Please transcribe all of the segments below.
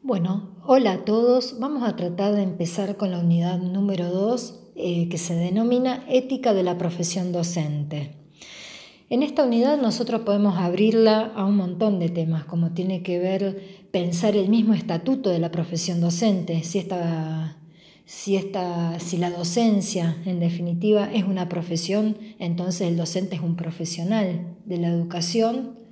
Bueno, hola a todos. Vamos a tratar de empezar con la unidad número 2 eh, que se denomina Ética de la profesión docente. En esta unidad nosotros podemos abrirla a un montón de temas, como tiene que ver pensar el mismo estatuto de la profesión docente, si esta, si, esta, si la docencia en definitiva es una profesión, entonces el docente es un profesional de la educación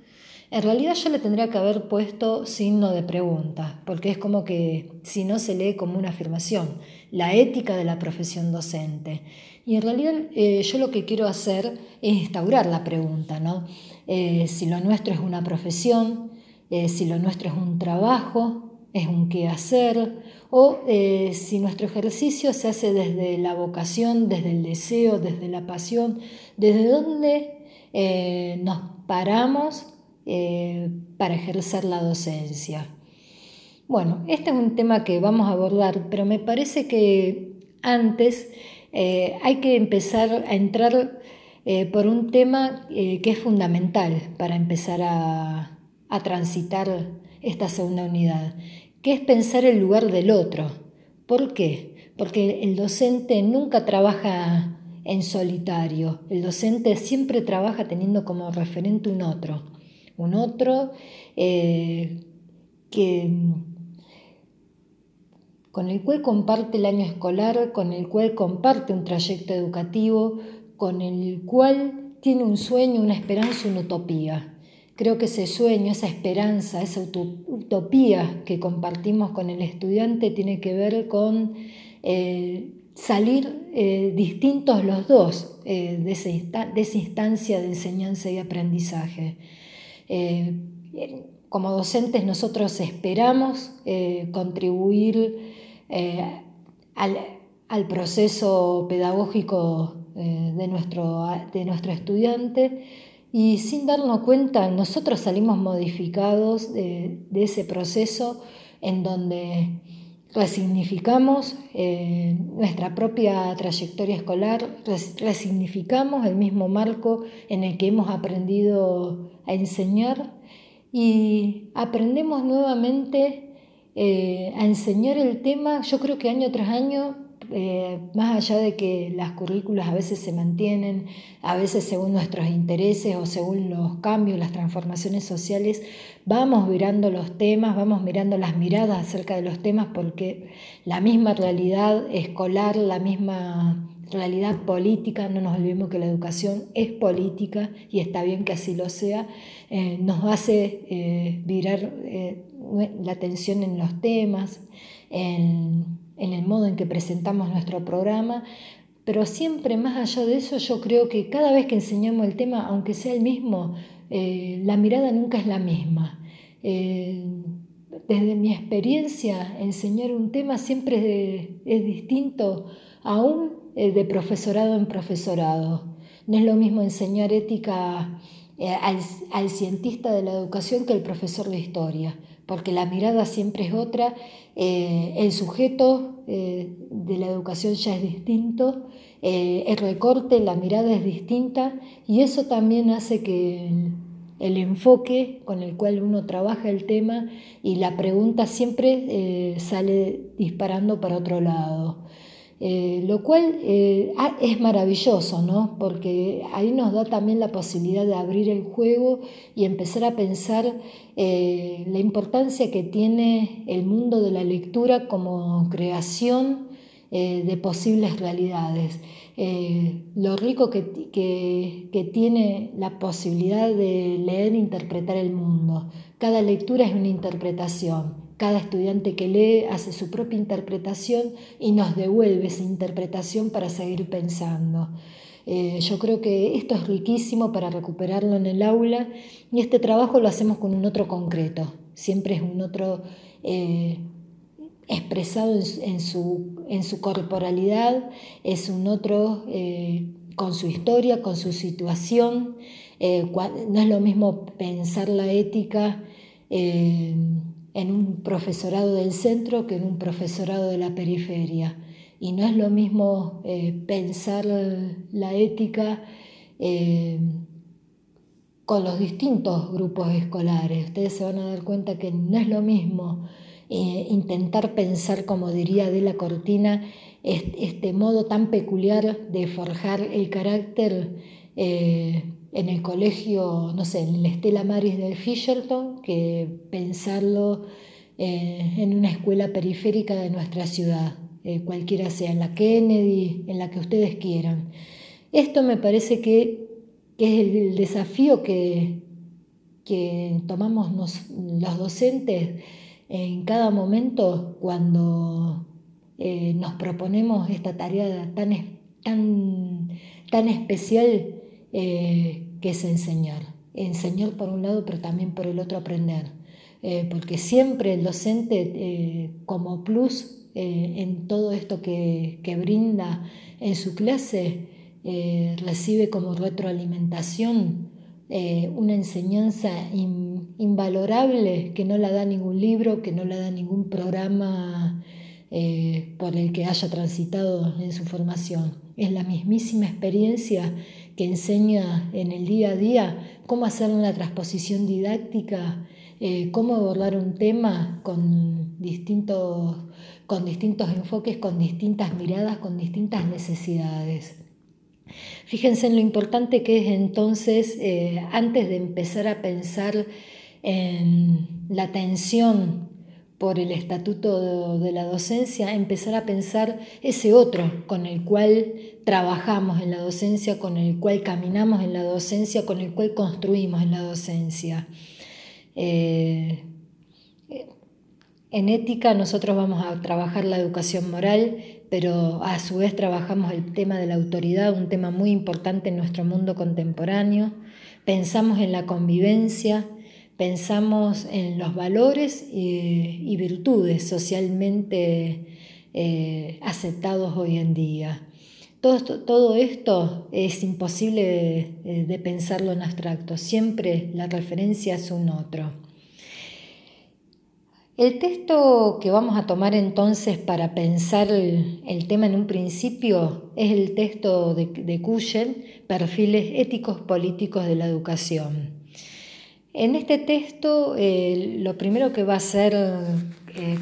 en realidad yo le tendría que haber puesto signo de pregunta, porque es como que si no se lee como una afirmación, la ética de la profesión docente. Y en realidad eh, yo lo que quiero hacer es instaurar la pregunta, ¿no? Eh, si lo nuestro es una profesión, eh, si lo nuestro es un trabajo, es un qué hacer, o si nuestro ejercicio se hace desde la vocación, desde el deseo, desde la pasión, desde dónde nos paramos eh, para ejercer la docencia. Bueno, este es un tema que vamos a abordar, pero me parece que antes eh, hay que empezar a entrar eh, por un tema que es fundamental para empezar a, a transitar esta segunda unidad, que es pensar el lugar del otro. ¿Por qué? Porque el docente nunca trabaja en solitario, el docente siempre trabaja teniendo como referente un otro un otro eh, que, con el cual comparte el año escolar, con el cual comparte un trayecto educativo, con el cual tiene un sueño, una esperanza, una utopía. Creo que ese sueño, esa esperanza, esa utopía que compartimos con el estudiante tiene que ver con eh, salir eh, distintos los dos de esa instancia de enseñanza y aprendizaje. Eh, como docentes nosotros esperamos eh, contribuir eh, al, proceso pedagógico de, nuestro, de nuestro estudiante. Y sin darnos cuenta nosotros salimos modificados de, de ese proceso en donde resignificamos nuestra propia trayectoria escolar, resignificamos el mismo marco en el que hemos aprendido a enseñar y aprendemos nuevamente eh, a enseñar el tema, yo creo que año tras año, eh, más allá de que las currículas a veces se mantienen, a veces según nuestros intereses o según los cambios, las transformaciones sociales, vamos mirando los temas, vamos mirando las miradas acerca de los temas porque la misma realidad escolar, la misma realidad política, no nos olvidemos que la educación es política y está bien que así lo sea, eh, nos hace eh, virar la atención en los temas, en, el modo en que presentamos nuestro programa, pero siempre más allá de eso yo creo que cada vez que enseñamos el tema, aunque sea el mismo, la mirada nunca es la misma. desde mi experiencia, enseñar un tema siempre es, distinto aún eh, de profesorado en profesorado. No es lo mismo enseñar ética eh, al, cientista de la educación que el profesor de historia, porque la mirada siempre es otra, eh, el sujeto de la educación ya es distinto, el recorte, la mirada es distinta y eso también hace que el, enfoque con el cual uno trabaja el tema y la pregunta siempre sale disparando para otro lado. Eh, lo cual eh, ah, es maravilloso, ¿no? porque ahí nos da también la posibilidad de abrir el juego y empezar a pensar eh, la importancia que tiene el mundo de la lectura como creación de posibles realidades. lo rico que, que tiene la posibilidad de leer e interpretar el mundo. Cada lectura es una interpretación cada estudiante que lee hace su propia interpretación y nos devuelve esa interpretación para seguir pensando. Eh, yo creo que esto es riquísimo para recuperarlo en el aula y este trabajo lo hacemos con un otro concreto. Siempre es un otro eh, expresado en, su, en, su, corporalidad, es un otro eh, con su historia, con su situación. no es lo mismo pensar la ética en un profesorado del centro que en un profesorado de la periferia. Y no es lo mismo eh, pensar la ética eh, con los distintos grupos escolares. Ustedes se van a dar cuenta que no es lo mismo eh, intentar pensar, como diría de la cortina, este modo tan peculiar de forjar el carácter en el colegio, no sé, en la Estela Maris del Fisherton, que pensarlo eh, en una escuela periférica de nuestra ciudad, cualquiera sea, en la Kennedy, en la que ustedes quieran. Esto me parece que, es el desafío que, que tomamos los docentes en cada momento cuando eh, nos proponemos esta tarea tan, tan, tan especial eh, que es enseñar. Enseñar por un lado, pero también por el otro aprender. Eh, porque siempre el docente como plus en todo esto que, que, brinda en su clase recibe como retroalimentación una enseñanza invalorable que no la da ningún libro, que no la da ningún programa eh, por el que haya transitado en su formación. Es la mismísima experiencia que enseña en el día a día cómo hacer una transposición didáctica, eh, cómo abordar un tema con distintos, con distintos enfoques, con distintas miradas, con distintas necesidades. Fíjense en lo importante que es entonces, eh, antes de empezar a pensar en la tensión por el estatuto de la docencia, empezar a pensar ese otro con el cual trabajamos en la docencia, con el cual caminamos en la docencia, con el cual construimos en la docencia. Eh, en ética nosotros vamos a trabajar la educación moral, pero a su vez trabajamos el tema de la autoridad, un tema muy importante en nuestro mundo contemporáneo. Pensamos en la convivencia, pensamos en los valores y, virtudes socialmente eh, aceptados hoy en día. Todo esto, es imposible de pensarlo en abstracto, siempre la referencia es un otro. El texto que vamos a tomar entonces para pensar el, tema en un principio es el texto de, de Perfiles éticos políticos de la educación. En este texto eh, lo primero que va a hacer eh,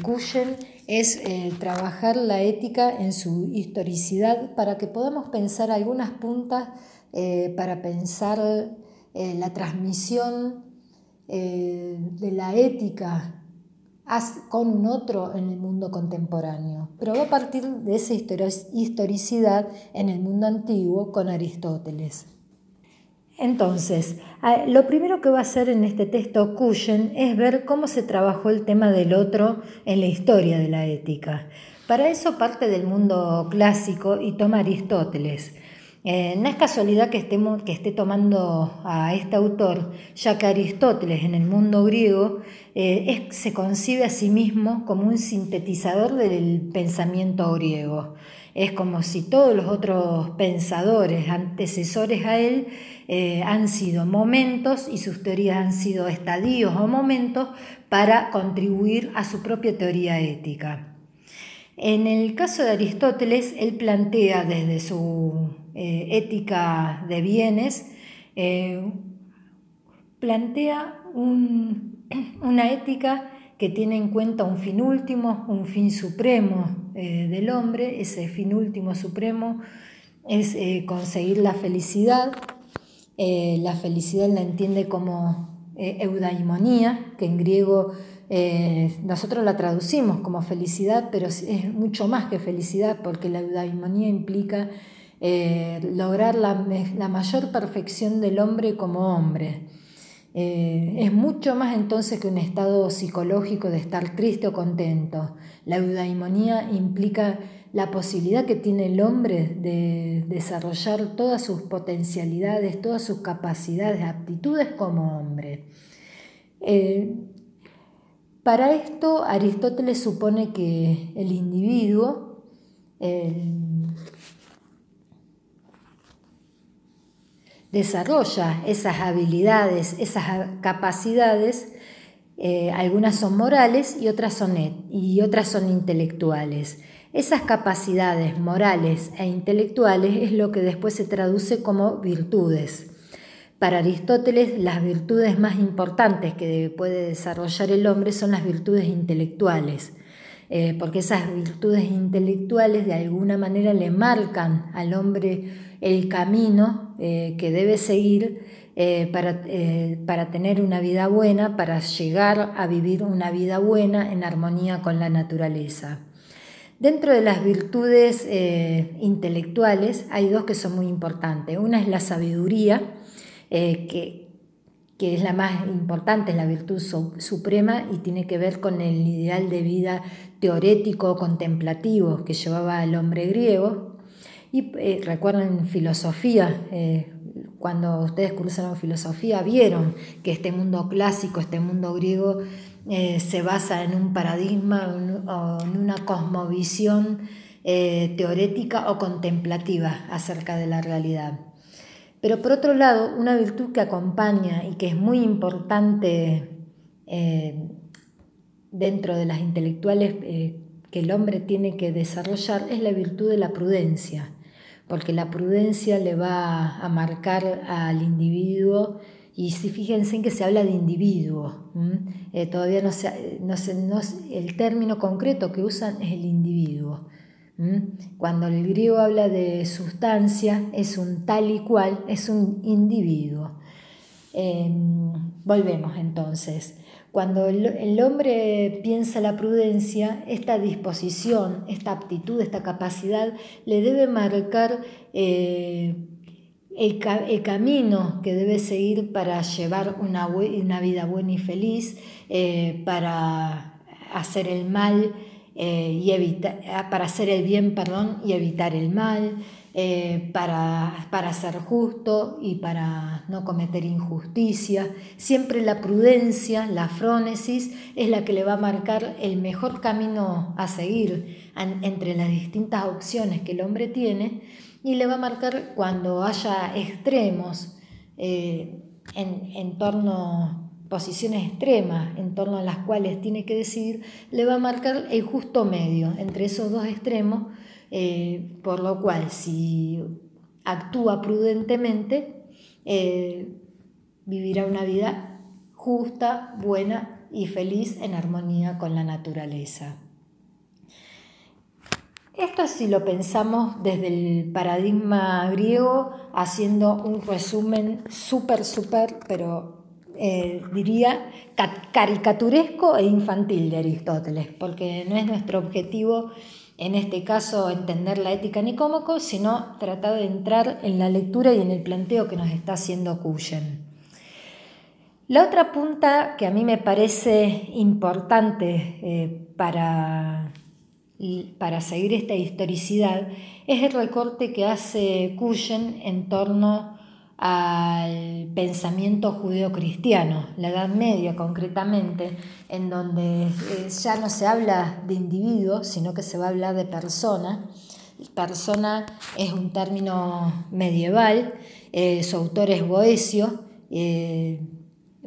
es eh, trabajar la ética en su historicidad para que podamos pensar algunas puntas eh, para pensar la transmisión de la ética con un otro en el mundo contemporáneo, pero va a partir de esa historicidad en el mundo antiguo con Aristóteles. Entonces, lo primero que va a hacer en este texto Cushen es ver cómo se trabajó el tema del otro en la historia de la ética. Para eso parte del mundo clásico y toma Aristóteles. Eh, no es casualidad que, estemos, que esté tomando a este autor, ya que Aristóteles en el mundo griego eh, se concibe a sí mismo como un sintetizador del pensamiento griego. Es como si todos los otros pensadores antecesores a él eh, han sido momentos y sus teorías han sido estadios o momentos para contribuir a su propia teoría ética. En el caso de Aristóteles, él plantea desde su eh, ética de bienes, plantea una ética que tiene en cuenta un fin último, un fin supremo eh, del hombre. Ese fin último supremo es conseguir la felicidad. la felicidad la entiende como eudaimonía, que en griego nosotros la traducimos como felicidad, pero es mucho más que felicidad porque la eudaimonía implica eh, lograr la, mayor perfección del hombre como hombre. Eh, es mucho más entonces que un estado psicológico de estar triste o contento. La eudaimonía implica la posibilidad que tiene el hombre de desarrollar todas sus potencialidades, todas sus capacidades, aptitudes como hombre. Eh, para esto Aristóteles supone que el individuo, desarrolla esas habilidades, esas capacidades, eh, algunas son morales y otras son, y otras son intelectuales. Esas capacidades morales e intelectuales es lo que después se traduce como virtudes. Para Aristóteles, las virtudes más importantes que puede desarrollar el hombre son las virtudes intelectuales, eh, porque esas virtudes intelectuales de alguna manera le marcan al hombre el camino eh, que debe seguir eh, para, para, tener una vida buena, para llegar a vivir una vida buena en armonía con la naturaleza. Dentro de las virtudes intelectuales hay dos que son muy importantes. Una es la sabiduría, eh, que, que, es la más importante, es la virtud suprema y tiene que ver con el ideal de vida teorético contemplativo que llevaba el hombre griego. Y eh, recuerden filosofía, eh, cuando ustedes cursaron filosofía, vieron que este mundo clásico, este mundo griego, se basa en un paradigma o en una cosmovisión teorética o contemplativa acerca de la realidad. Pero por otro lado, una virtud que acompaña y que es muy importante eh, dentro de las intelectuales eh, que el hombre tiene que desarrollar es la virtud de la prudencia, porque la prudencia le va a marcar al individuo y si fíjense en que se habla de individuo, eh, todavía no, no, el término concreto que usan es el individuo. Cuando el griego habla de sustancia, es un tal y cual, es un individuo. Em, volvemos entonces. Cuando el, hombre piensa la prudencia, esta disposición, esta aptitud, esta capacidad le debe marcar eh, el, camino que debe seguir para llevar una, vida buena y feliz, eh, para hacer el mal eh, y ah, para hacer el bien perdón, y evitar el mal, eh, para, para ser justo y para no cometer injusticia. Siempre la prudencia, la frónesis, es la que le va a marcar el mejor camino a seguir entre las distintas opciones que el hombre tiene y le va a marcar cuando haya extremos eh, en, en torno posiciones extremas en torno a las cuales tiene que decidir, le va a marcar el justo medio entre esos dos extremos, eh, por lo cual si actúa prudentemente, eh, vivirá una vida justa, buena y feliz en armonía con la naturaleza. Esto si lo pensamos desde el paradigma griego, haciendo un resumen súper, súper, pero eh, diría, caricaturesco e infantil de Aristóteles, porque no es nuestro objetivo en este caso entender la ética nicómaco, sino tratar de entrar en la lectura y en el planteo que nos está haciendo Cuyen. La otra punta que a mí me parece importante eh, para, para seguir esta historicidad es el recorte que hace Cuyen en torno al pensamiento judeocristiano, la Edad Media concretamente, en donde eh, ya no se habla de individuo, sino que se va a hablar de persona. Persona es un término medieval, eh, su autor es Boesio, eh,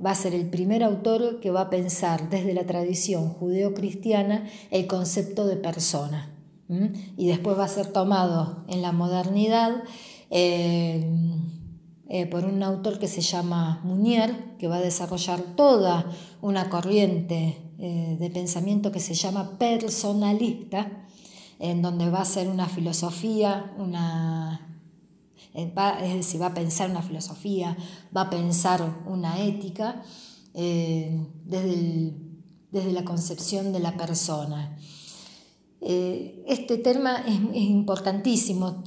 va a ser el primer autor que va a pensar desde la tradición judeocristiana el concepto de persona. Y después va a ser tomado en la modernidad. Por un autor que se llama Munier, que va a desarrollar toda una corriente eh, de pensamiento que se llama personalista, en donde va a ser una filosofía, una, eh, es decir, va a pensar una filosofía, va a pensar una ética desde, desde la concepción de la persona. Este tema es, importantísimo.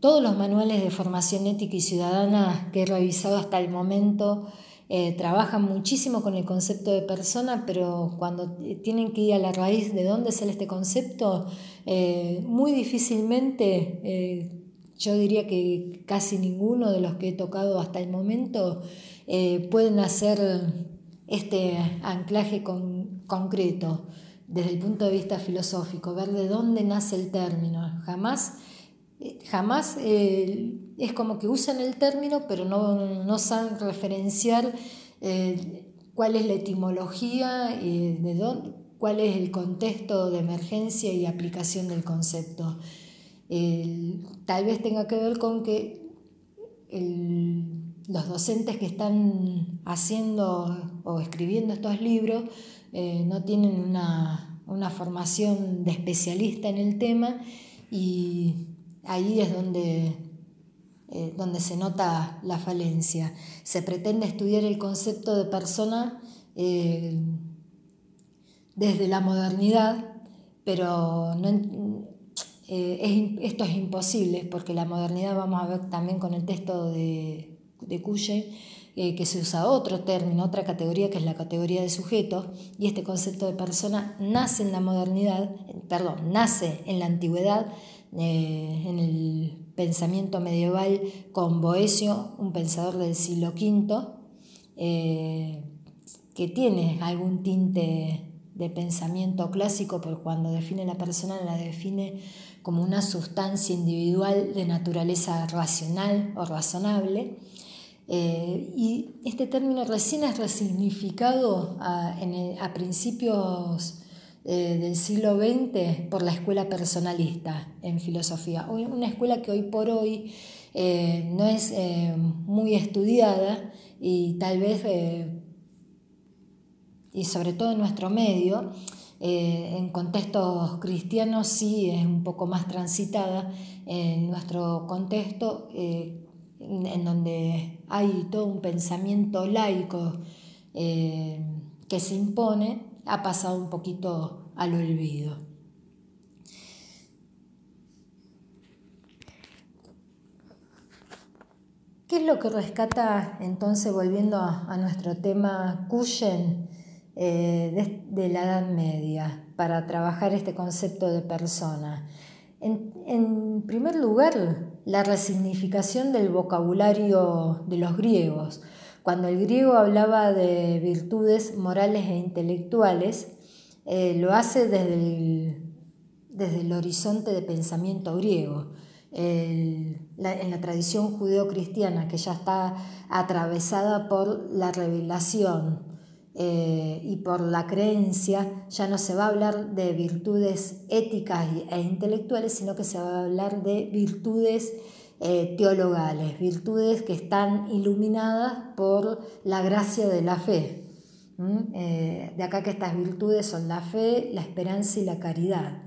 Todos los manuales de formación ética y ciudadana que he revisado hasta el momento eh, trabajan muchísimo con el concepto de persona, pero cuando tienen que ir a la raíz de dónde sale este concepto, eh, muy difícilmente, eh, yo diría que casi ninguno de los que he tocado hasta el momento pueden hacer este anclaje concreto desde el punto de vista filosófico, ver de dónde nace el término. Jamás eh, jamás eh, es como que usan el término, pero no, saben referenciar eh, cuál es la etimología, y de dónde, cuál es el contexto de emergencia y aplicación del concepto. tal vez tenga que ver con que los docentes que están haciendo o escribiendo estos libros eh, no tienen una, una, formación de especialista en el tema y ahí es donde, eh, donde se nota la falencia. Se pretende estudiar el concepto de persona desde la modernidad, pero no, eh, esto es imposible porque la modernidad, vamos a ver también con el texto de, de Cuye, eh, que se usa otro término, otra categoría que es la categoría de sujeto, y este concepto de persona nace en la modernidad, perdón, nace en la antigüedad, eh, en el pensamiento medieval con Boesio, un pensador del siglo V, que tiene algún tinte de pensamiento clásico, pero cuando define la persona la define como una sustancia individual de naturaleza racional o razonable. Eh, y este término recién es resignificado a, principios eh, del siglo XX por la escuela personalista en filosofía, una escuela que hoy por hoy eh, no es muy estudiada y tal vez, y sobre todo en nuestro medio, en contextos cristianos sí es un poco más transitada. En nuestro contexto, eh, en donde hay todo un pensamiento laico eh, que se impone, ha pasado un poquito al olvido. ¿Qué es lo que rescata entonces, volviendo a, nuestro tema, Cuyen? Eh, de, la Edad Media para trabajar este concepto de persona. En, primer lugar, la resignificación del vocabulario de los griegos. Cuando el griego hablaba de virtudes morales e intelectuales, eh, lo hace desde el, desde el, horizonte de pensamiento griego. en la tradición judeocristiana que ya está atravesada por la revelación, eh, y por la creencia ya no se va a hablar de virtudes éticas e intelectuales, sino que se va a hablar de virtudes eh, teologales, virtudes que están iluminadas por la gracia de la fe. Eh, de acá que estas virtudes son la fe, la esperanza y la caridad.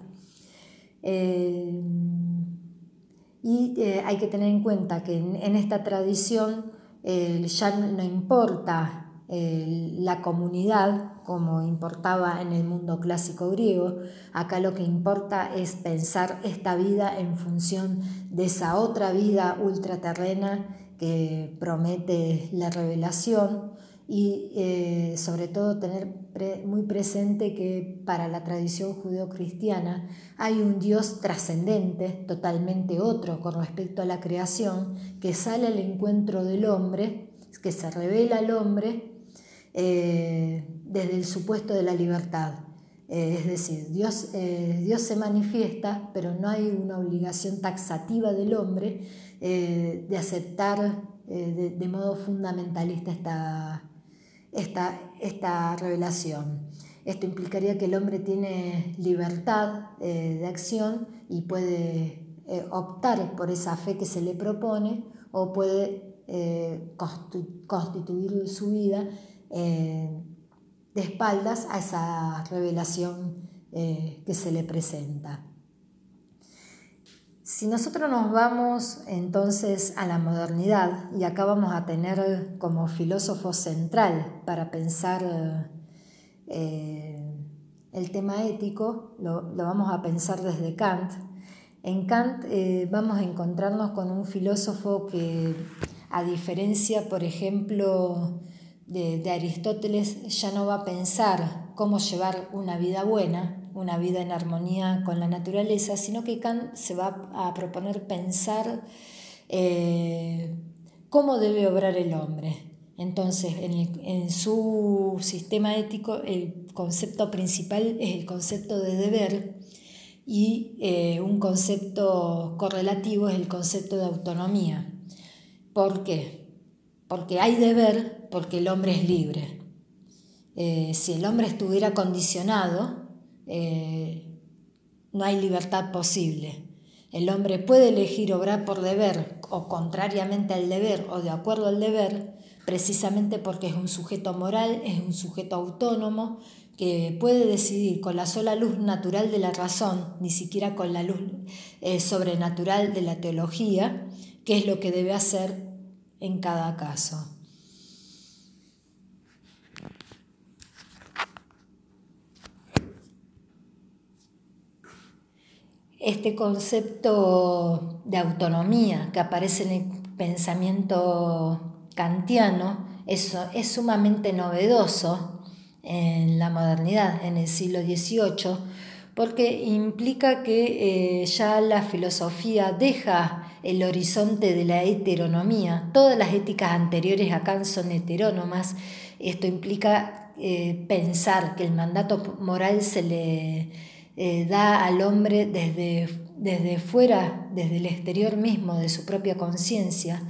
y hay que tener en cuenta que en esta tradición ya no importa la comunidad como importaba en el mundo clásico griego. Acá lo que importa es pensar esta vida en función de esa otra vida ultraterrena que promete la revelación y eh, sobre todo tener muy presente que para la tradición judeocristiana hay un Dios trascendente, totalmente otro con respecto a la creación, que sale al encuentro del hombre, que se revela al hombre eh, desde el supuesto de la libertad. Eh, es decir, Dios, eh, Dios se manifiesta, pero no hay una obligación taxativa del hombre de aceptar de, modo fundamentalista esta, esta, esta, revelación. Esto implicaría que el hombre tiene libertad de acción y puede optar por esa fe que se le propone o puede constituir su vida eh, de espaldas a esa revelación eh, que se le presenta. Si nosotros nos vamos entonces a la modernidad, y acá vamos a tener como filósofo central para pensar eh, el tema ético, lo, vamos a pensar desde Kant. En Kant vamos a encontrarnos con un filósofo que, a diferencia, por ejemplo, de, Aristóteles ya no va a pensar cómo llevar una vida buena, una vida en armonía con la naturaleza, sino que Kant se va a proponer pensar eh, cómo debe obrar el hombre. Entonces, en, su sistema ético, el concepto principal es el concepto de deber y eh, un concepto correlativo es el concepto de autonomía. ¿Por qué? porque hay deber, porque el hombre es libre. Eh, si el hombre estuviera condicionado, eh, no hay libertad posible. El hombre puede elegir obrar por deber o contrariamente al deber o de acuerdo al deber, precisamente porque es un sujeto moral, es un sujeto autónomo que puede decidir con la sola luz natural de la razón, ni siquiera con la luz eh, sobrenatural de la teología, qué es lo que debe hacer en cada caso. Este concepto de autonomía que aparece en el pensamiento kantiano es, es sumamente novedoso en la modernidad, en el siglo XVIII, porque implica que eh, ya la filosofía deja el horizonte de la heteronomía. Todas las éticas anteriores a Kant son heterónomas. Esto implica eh, pensar que el mandato moral se le eh, da al hombre desde, desde fuera, desde el exterior mismo, de su propia conciencia.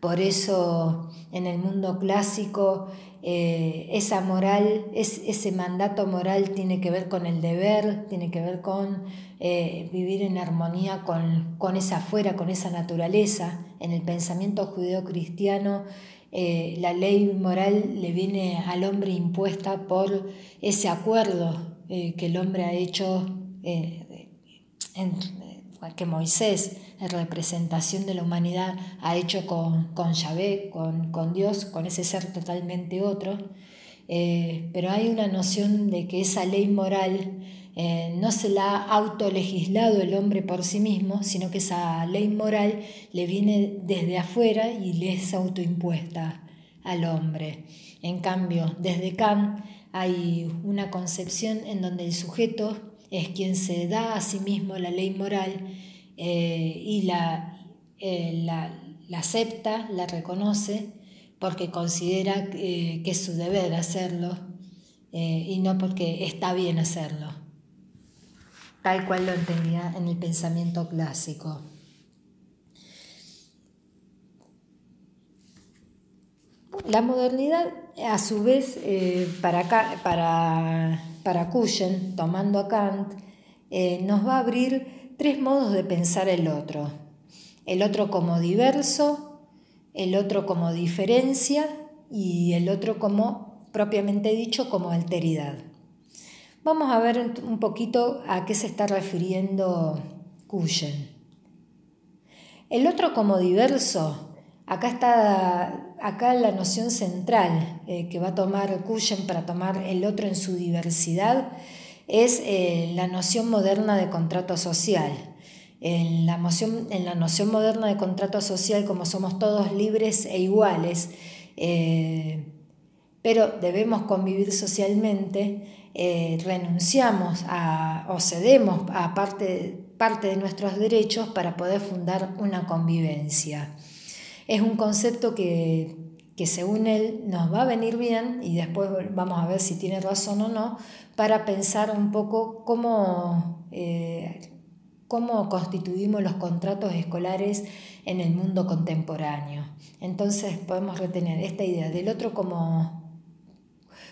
Por eso en el mundo clásico eh, esa moral, es, ese mandato moral tiene que ver con el deber, tiene que ver con eh, vivir en armonía con, con, esa fuera, con esa naturaleza. En el pensamiento judeocristiano, eh, la ley moral le viene al hombre impuesta por ese acuerdo que el hombre ha hecho que Moisés, en representación de la humanidad, ha hecho con, con Yahvé, con, con Dios, con ese ser totalmente otro. Eh, pero hay una noción de que esa ley moral eh, no se la ha autolegislado el hombre por sí mismo, sino que esa ley moral le viene desde afuera y le es autoimpuesta al hombre. En cambio, desde Kant hay una concepción en donde el sujeto es quien se da a sí mismo la ley moral eh, y eh, la, la, acepta, la reconoce, porque considera que es su deber hacerlo eh, y no porque está bien hacerlo, tal cual lo entendía en el pensamiento clásico. La modernidad, a su vez, para, para para Cuyen, tomando a Kant, eh, nos va a abrir tres modos de pensar el otro. El otro como diverso, el otro como diferencia y el otro como, propiamente dicho, como alteridad. Vamos a ver un poquito a qué se está refiriendo Cuyen. El otro como diverso Acá está acá la noción central eh, que va a tomar Cuyen para tomar el otro en su diversidad es eh, la noción moderna de contrato social. En la, en la, noción moderna de contrato social, como somos todos libres e iguales, eh, pero debemos convivir socialmente, renunciamos a, o cedemos a parte, parte de nuestros derechos para poder fundar una convivencia. Es un concepto que, según él nos va a venir bien y después vamos a ver si tiene razón o no, para pensar un poco cómo, eh, cómo constituimos los contratos escolares en el mundo contemporáneo. Entonces podemos retener esta idea del otro como,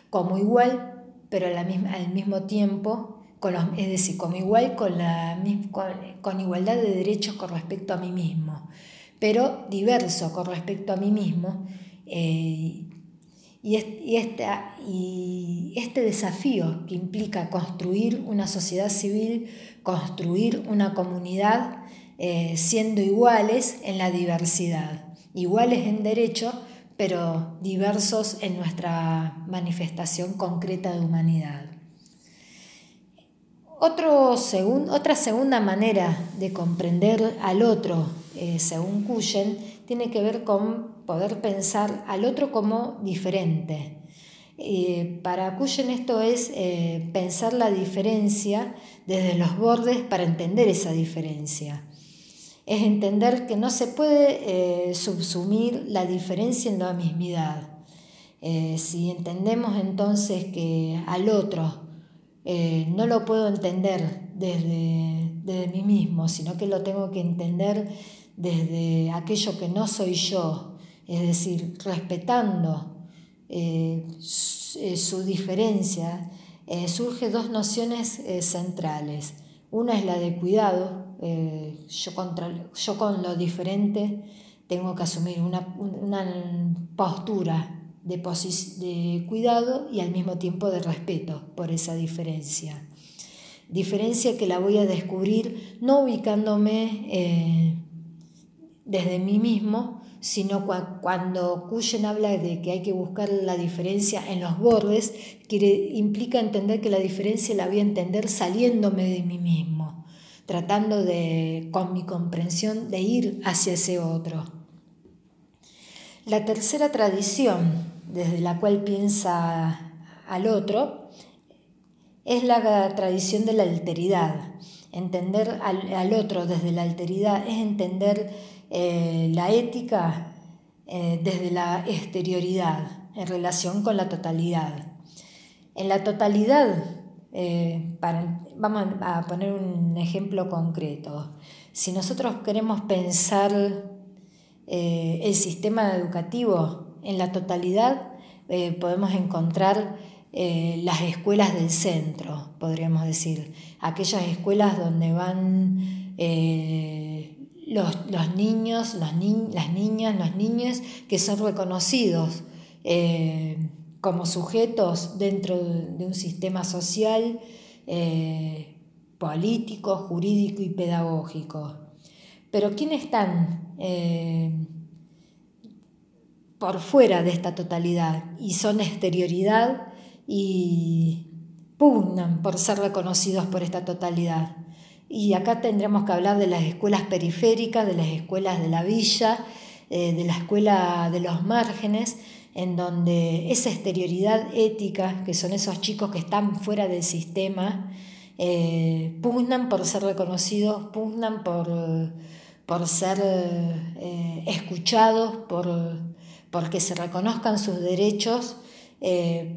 como igual, pero al mismo tiempo, es decir, como igual con, la, con igualdad de derechos con respecto a mí mismo pero diverso con respecto a mí mismo. Eh, y, este desafío que implica construir una sociedad civil, construir una comunidad eh, siendo iguales en la diversidad, iguales en derecho, pero diversos en nuestra manifestación concreta de humanidad. Otra segunda manera de comprender al otro, eh, según Cuyen, tiene que ver con poder pensar al otro como diferente. Eh, para Cuyen esto es eh, pensar la diferencia desde los bordes para entender esa diferencia. Es entender que no se puede subsumir la diferencia en la mismidad. si entendemos entonces que al otro no lo puedo entender desde, mí mismo, sino que lo tengo que entender desde aquello que no soy yo, es decir, respetando eh, eh, su, diferencia, surgen dos nociones centrales. Una es la de cuidado, eh, yo, yo con lo diferente tengo que asumir una, postura de, de cuidado y al mismo tiempo de respeto por esa diferencia. Diferencia que la voy a descubrir no ubicándome eh, desde mí mismo, sino cuando Cuyen habla de que hay que buscar la diferencia en los bordes, quiere, implica entender que la diferencia la voy a entender saliéndome de mí mismo, tratando de, con mi comprensión, de ir hacia ese otro. La tercera tradición desde la cual piensa al otro es la tradición de la alteridad. Entender al otro desde la alteridad es entender eh, la ética eh, desde la exterioridad en relación con la totalidad. En la totalidad, eh, vamos a poner un ejemplo concreto. Si nosotros queremos pensar el sistema educativo en la totalidad, podemos encontrar las escuelas del centro, podríamos decir, aquellas escuelas donde van los, niños, las niñas, los niños que son reconocidos eh, como sujetos dentro de un sistema social, eh, político, jurídico y pedagógico. Pero ¿quiénes están eh, por fuera de esta totalidad y son exterioridad y pugnan por ser reconocidos por esta totalidad? Y acá tendremos que hablar de las escuelas periféricas, de las escuelas de la villa, eh, de la escuela de los márgenes, en donde esa exterioridad ética, que son esos chicos que están fuera del sistema, eh, pugnan por ser reconocidos, pugnan por, por ser eh, escuchados, por, que se reconozcan sus derechos,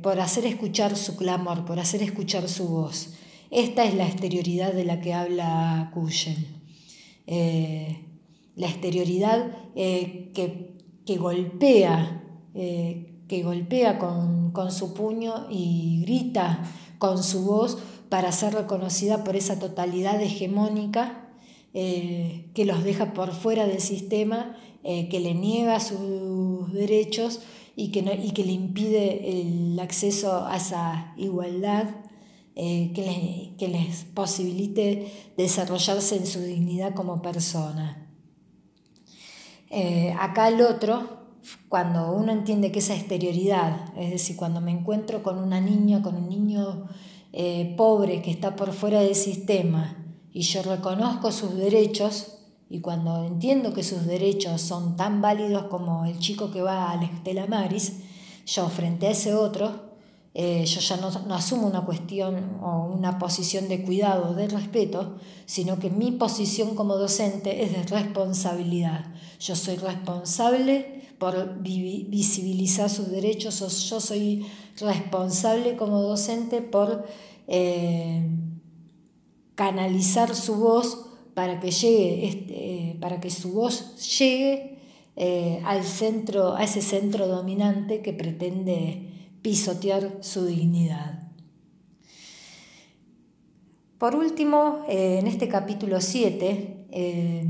por hacer escuchar su clamor, por hacer escuchar su voz. Esta es la exterioridad de la que habla Cuyen. Eh, la exterioridad eh, que, golpea, eh, que golpea con, con, su puño y grita con su voz para ser reconocida por esa totalidad hegemónica que los deja por fuera del sistema, que le niega sus derechos y que, y que le impide el acceso a esa igualdad eh, que, les, posibilite desarrollarse en su dignidad como persona. Eh, acá el otro, cuando uno entiende que esa exterioridad, es decir, cuando me encuentro con una niña, con un niño eh, pobre que está por fuera del sistema y yo reconozco sus derechos, y cuando entiendo que sus derechos son tan válidos como el chico que va a la Estela Maris, yo frente a ese otro eh, yo ya no, asumo una cuestión o una posición de cuidado, de respeto, sino que mi posición como docente es de responsabilidad. Yo soy responsable por visibilizar sus derechos, yo soy responsable como docente por eh, canalizar su voz para que llegue, este, para que su voz llegue eh, al centro, a ese centro dominante que pretende pisotear su dignidad. Por último, eh, en este capítulo 7 eh,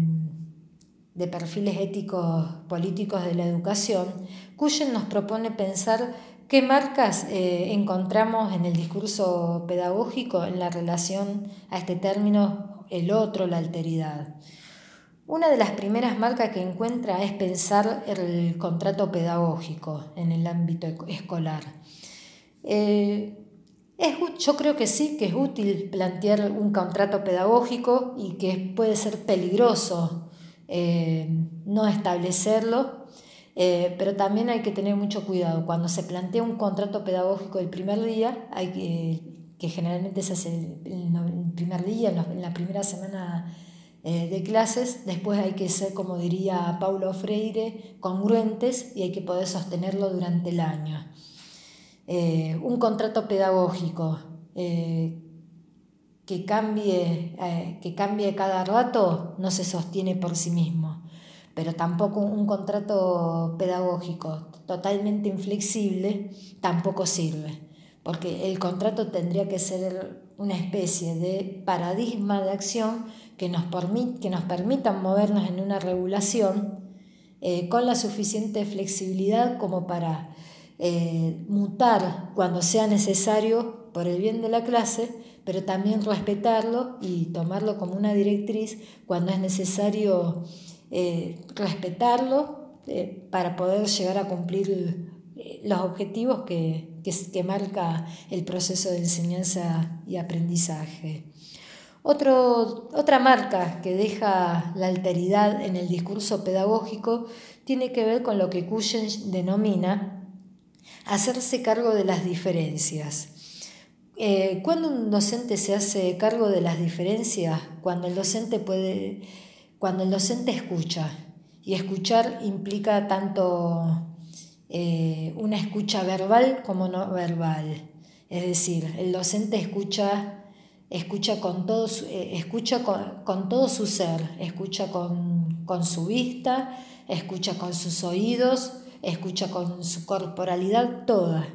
de perfiles éticos políticos de la educación, Cuyen nos propone pensar qué marcas eh, encontramos en el discurso pedagógico en la relación a este término el otro, la alteridad. Una de las primeras marcas que encuentra es pensar el contrato pedagógico en el ámbito escolar. Eh, yo creo que sí, que es útil plantear un contrato pedagógico y que puede ser peligroso eh, no establecerlo, eh, pero también hay que tener mucho cuidado. Cuando se plantea un contrato pedagógico el primer día, hay que, generalmente se hace el, primer día, en la primera semana de clases, después hay que ser, como diría Paulo Freire, congruentes y hay que poder sostenerlo durante el año. Eh, un contrato pedagógico eh, que, cambie, eh, que cambie cada rato no se sostiene por sí mismo, pero tampoco un contrato pedagógico totalmente inflexible tampoco sirve, porque el contrato tendría que ser una especie de paradigma de acción que nos, que nos permitan movernos en una regulación eh, con la suficiente flexibilidad como para eh, mutar cuando sea necesario por el bien de la clase, pero también respetarlo y tomarlo como una directriz cuando es necesario eh, respetarlo para poder llegar a cumplir los objetivos que, que, marca el proceso de enseñanza y aprendizaje. Otra marca que deja la alteridad en el discurso pedagógico tiene que ver con lo que Cuyen denomina hacerse cargo de las diferencias. Eh, cuando un docente se hace cargo de las diferencias, cuando el docente puede, cuando el docente escucha, y escuchar implica tanto eh, una escucha verbal como no verbal. Es decir, el docente escucha, escucha, con, todo su, eh, escucha con, todo su ser, escucha con, su vista, escucha con sus oídos, escucha con su corporalidad toda.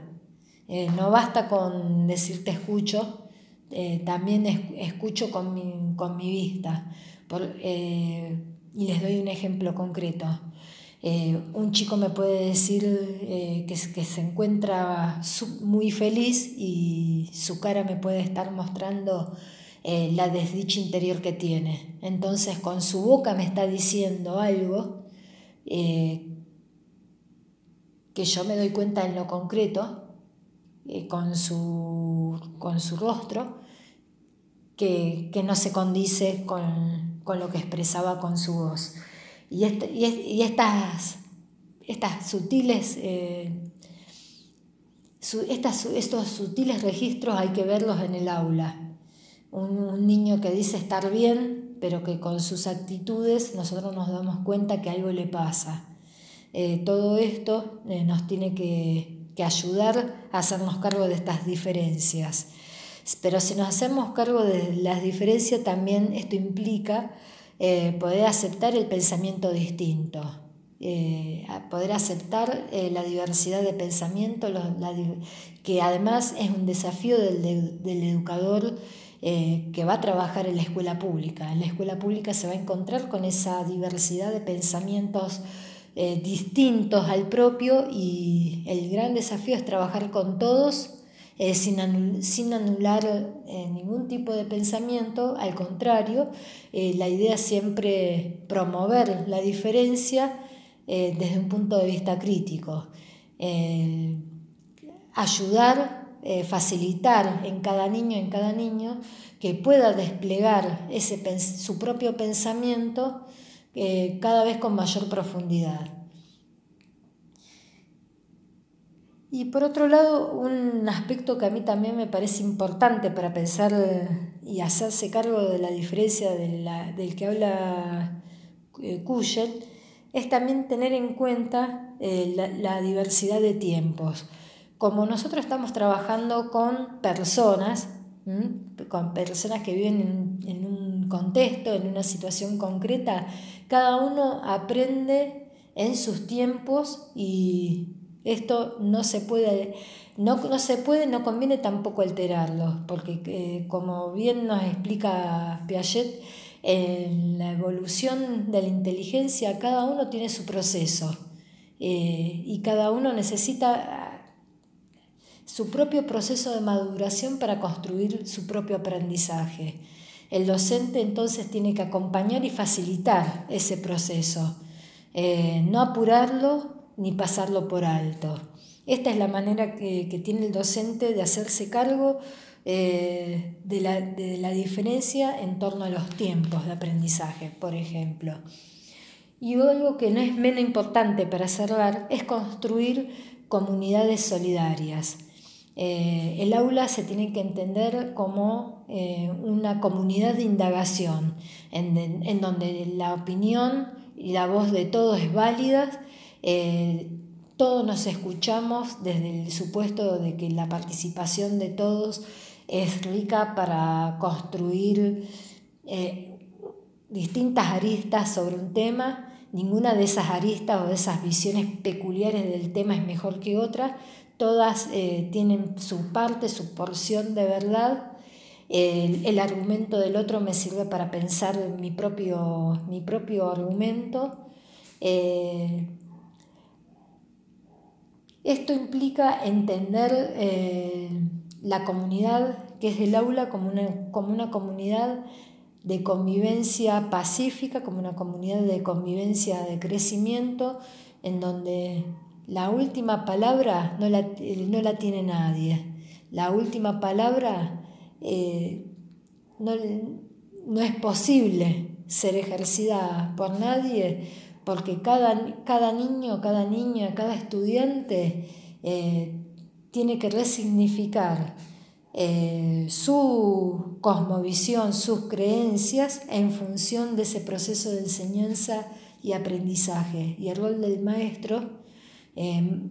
Eh, no basta con decirte escucho, también escucho con mi, con mi vista. y les doy un ejemplo concreto. Eh, un chico me puede decir eh, que, se encuentra muy feliz y su cara me puede estar mostrando eh, la desdicha interior que tiene. Entonces con su boca me está diciendo algo que yo me doy cuenta en lo concreto, con, su, con su rostro, que, no se condice con, con lo que expresaba con su voz. Y, estas, estas sutiles, eh, estos sutiles registros hay que verlos en el aula. Un, niño que dice estar bien, pero que con sus actitudes nosotros nos damos cuenta que algo le pasa. Eh, todo esto eh, nos tiene que, que ayudar a hacernos cargo de estas diferencias. Pero si nos hacemos cargo de las diferencias, también esto implica eh, poder aceptar el pensamiento distinto, eh, poder aceptar eh, la diversidad de pensamiento, que además es un desafío del, del educador que va a trabajar en la escuela pública. En la escuela pública se va a encontrar con esa diversidad de pensamientos distintos al propio y el gran desafío es trabajar con todos eh, sin, anular eh, ningún tipo de pensamiento, al contrario, eh, la idea es siempre promover la diferencia desde un punto de vista crítico, ayudar, facilitar en cada niño, en cada niño, que pueda desplegar ese, su propio pensamiento cada vez con mayor profundidad. Y por otro lado, un aspecto que a mí también me parece importante para pensar y hacerse cargo de la diferencia del que habla eh, es también tener en cuenta eh, la, diversidad de tiempos. Como nosotros estamos trabajando con personas, con personas que viven en un contexto, en una situación concreta, cada uno aprende en sus tiempos y esto no se puede, no, no se puede, no conviene tampoco alterarlo, porque eh, como bien nos explica Piaget, en la evolución de la inteligencia cada uno tiene su proceso eh, y cada uno necesita su propio proceso de maduración para construir su propio aprendizaje. El docente entonces tiene que acompañar y facilitar ese proceso, eh, no apurarlo ni pasarlo por alto. Esta es la manera que, tiene el docente de hacerse cargo eh, de, la, diferencia en torno a los tiempos de aprendizaje, por ejemplo. Y algo que no es menos importante para cerrar es construir comunidades solidarias. Eh, el aula se tiene que entender como eh, una comunidad de indagación, en, en, donde la opinión y la voz de todos es válida eh, todos nos escuchamos desde el supuesto de que la participación de todos es rica para construir eh, distintas aristas sobre un tema. Ninguna de esas aristas o de esas visiones peculiares del tema es mejor que otra. Todas eh, tienen su parte, su porción de verdad el, argumento del otro me sirve para pensar mi propio, mi propio argumento. Esto implica entender eh, la comunidad que es el aula como una, como una comunidad de convivencia pacífica, como una comunidad de convivencia de crecimiento, en donde la última palabra no la, no la tiene nadie. La última palabra eh, no, es posible ser ejercida por nadie porque cada, cada niño, cada niña, cada estudiante eh, tiene que resignificar eh, su cosmovisión, sus creencias en función de ese proceso de enseñanza y aprendizaje. Y el rol del maestro, em,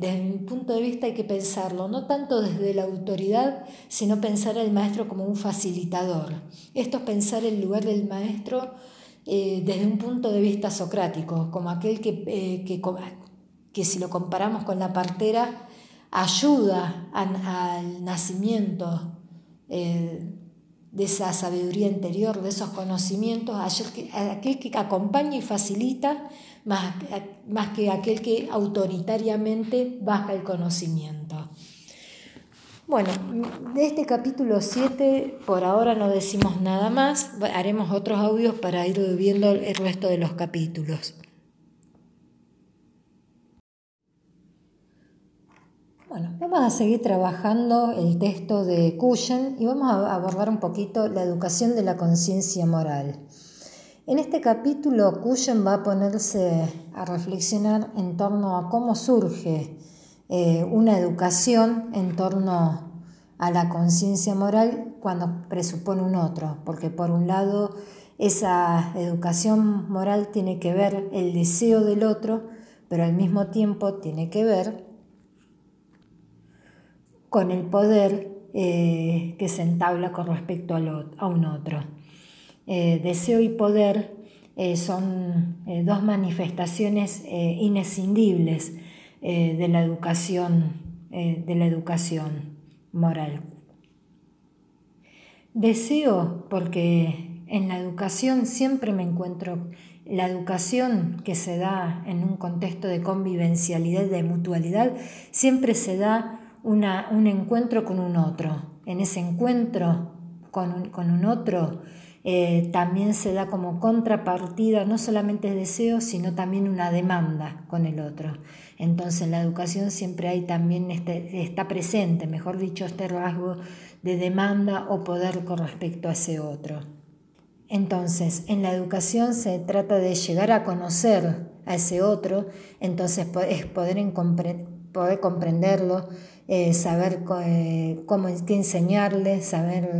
desde mi punto de vista hay que pensarlo, no tanto desde la autoridad, sino pensar al maestro como un facilitador. Esto es pensar el lugar del maestro eh, desde un punto de vista socrático, como aquel que, eh, que, que si lo comparamos con la partera, ayuda al, nacimiento eh, de esa sabiduría interior, de esos conocimientos, aquel que acompaña y facilita más, más que aquel que autoritariamente baja el conocimiento. Bueno, de este capítulo 7 por ahora no decimos nada más, haremos otros audios para ir viendo el resto de los capítulos. Bueno, vamos a seguir trabajando el texto de Cushen y vamos a abordar un poquito la educación de la conciencia moral. En este capítulo, Cushen va a ponerse a reflexionar en torno a cómo surge eh, una educación en torno a la conciencia moral cuando presupone un otro, porque por un lado esa educación moral tiene que ver el deseo del otro, pero al mismo tiempo tiene que ver con el poder eh, que se entabla con respecto a, un otro. Eh, deseo y poder son dos manifestaciones inescindibles de la educación, de la educación moral. Deseo porque en la educación siempre me encuentro la educación que se da en un contexto de convivencialidad, de mutualidad, siempre se da un encuentro con un otro. En ese encuentro con un, otro eh, también se da como contrapartida no solamente deseo, sino también una demanda con el otro. Entonces en la educación siempre hay también este, está presente, mejor dicho, este rasgo de demanda o poder con respecto a ese otro. Entonces, en la educación se trata de llegar a conocer a ese otro, entonces es poder, poder comprenderlo, eh, saber eh, cómo qué enseñarle, saber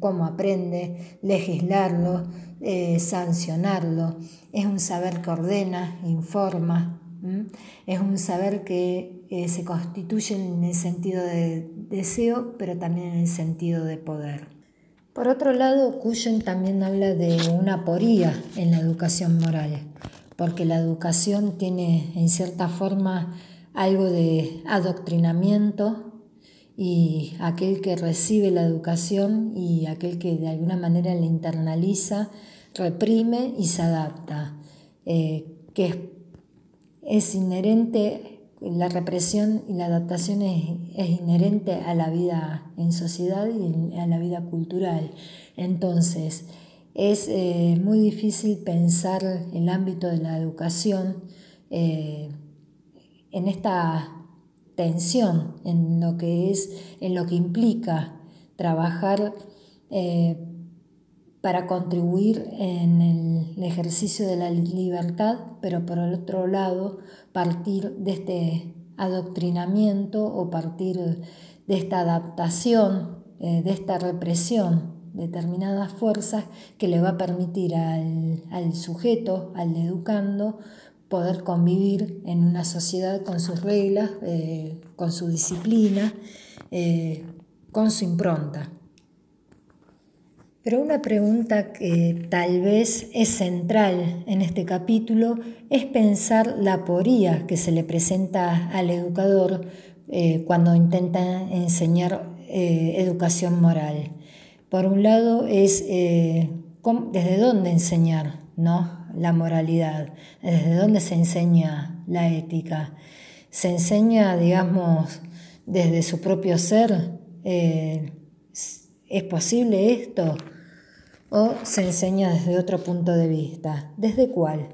cómo aprende, legislarlo, eh, sancionarlo. Es un saber que ordena, informa, es un saber que se constituye en el sentido de deseo, pero también en el sentido de poder. Por otro lado, Cuyen también habla de una poría en la educación moral, porque la educación tiene en cierta forma algo de adoctrinamiento y aquel que recibe la educación y aquel que de alguna manera la internaliza, reprime y se adapta, eh, que es, inherente, la represión y la adaptación es, inherente a la vida en sociedad y a la vida cultural. Entonces, es eh, muy difícil pensar el ámbito de la educación eh, en esta tensión, en lo que es, en lo que implica trabajar eh, para contribuir en el ejercicio de la libertad, pero por el otro lado partir de este adoctrinamiento o partir de esta adaptación, eh, de esta represión determinadas fuerzas que le va a permitir al, al sujeto, al educando, poder convivir en una sociedad con sus reglas, eh, con su disciplina, eh, con su impronta. Pero una pregunta que tal vez es central en este capítulo es pensar la poría que se le presenta al educador eh, cuando intenta enseñar educación moral. Por un lado es desde dónde enseñar ¿no? La moralidad, desde dónde se enseña la ética. Se enseña, digamos, desde su propio ser. Eh, ¿Es posible esto? ¿O se enseña desde otro punto de vista? ¿Desde cuál?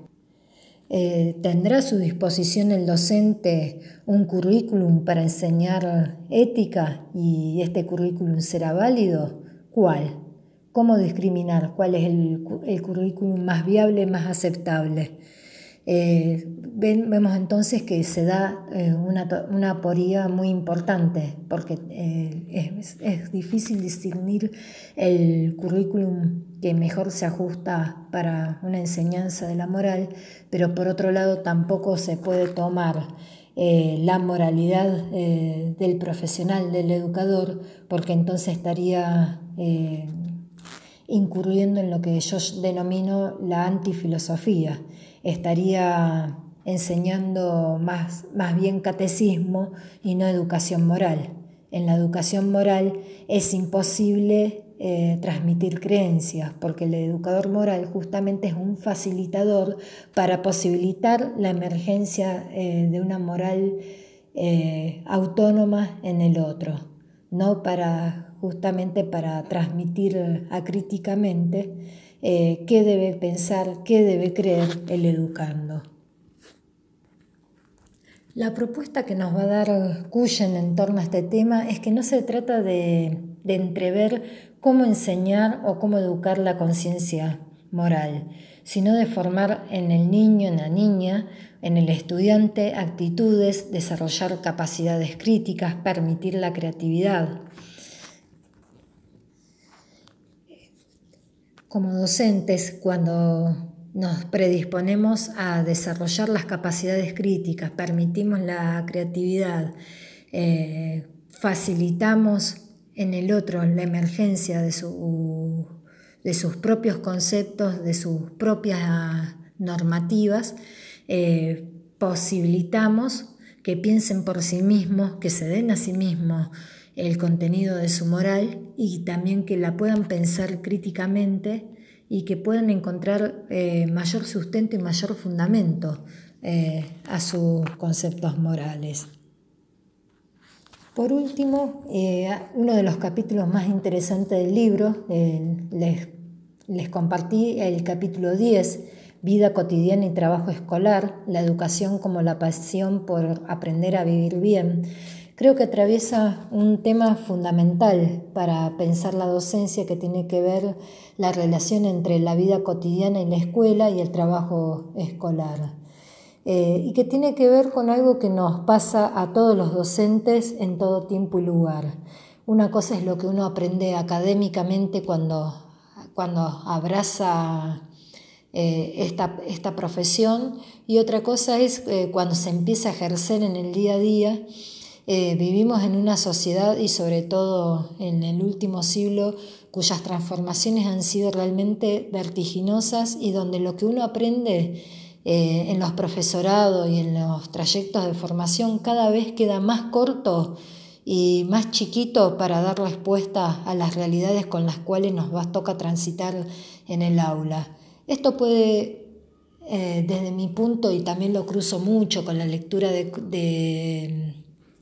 Eh, ¿Tendrá a su disposición el docente un currículum para enseñar ética y este currículum será válido? ¿Cuál? ¿Cómo discriminar? ¿Cuál es el, currículum más viable, más aceptable? Eh, vemos entonces que se da eh, una, una, aporía muy importante, porque eh, es, difícil discernir el currículum que mejor se ajusta para una enseñanza de la moral, pero por otro lado tampoco se puede tomar la moralidad del profesional, del educador, porque entonces estaría incurriendo en lo que yo denomino la antifilosofía estaría enseñando más, más bien catecismo y no educación moral. En la educación moral es imposible eh, transmitir creencias, porque el educador moral justamente es un facilitador para posibilitar la emergencia eh, de una moral eh, autónoma en el otro, no para justamente para transmitir acríticamente eh, qué debe pensar, qué debe creer el educando. La propuesta que nos va a dar Cuyen en torno a este tema es que no se trata de, de entrever cómo enseñar o cómo educar la conciencia moral, sino de formar en el niño, en la niña, en el estudiante actitudes, desarrollar capacidades críticas, permitir la creatividad. Como docentes, cuando nos predisponemos a desarrollar las capacidades críticas, permitimos la creatividad, eh, facilitamos en el otro la emergencia de, de, sus propios conceptos, de sus propias normativas, eh, posibilitamos que piensen por sí mismos, que se den a sí mismos el contenido de su moral y también que la puedan pensar críticamente y que puedan encontrar eh, mayor sustento y mayor fundamento eh, a sus conceptos morales. Por último, eh, uno de los capítulos más interesantes del libro, les, les compartí el capítulo 10, Vida cotidiana y trabajo escolar, la educación como la pasión por aprender a vivir bien creo que atraviesa un tema fundamental para pensar la docencia que tiene que ver la relación entre la vida cotidiana en la escuela y el trabajo escolar. Eh, y que tiene que ver con algo que nos pasa a todos los docentes en todo tiempo y lugar. Una cosa es lo que uno aprende académicamente cuando, cuando abraza eh, esta, esta, profesión y otra cosa es eh, cuando se empieza a ejercer en el día a día eh, vivimos en una sociedad y sobre todo en el último siglo cuyas transformaciones han sido realmente vertiginosas y donde lo que uno aprende eh, en los profesorados y en los trayectos de formación cada vez queda más corto y más chiquito para dar respuesta a las realidades con las cuales nos va, toca transitar en el aula. Esto puede, eh, desde mi punto, y también lo cruzo mucho con la lectura de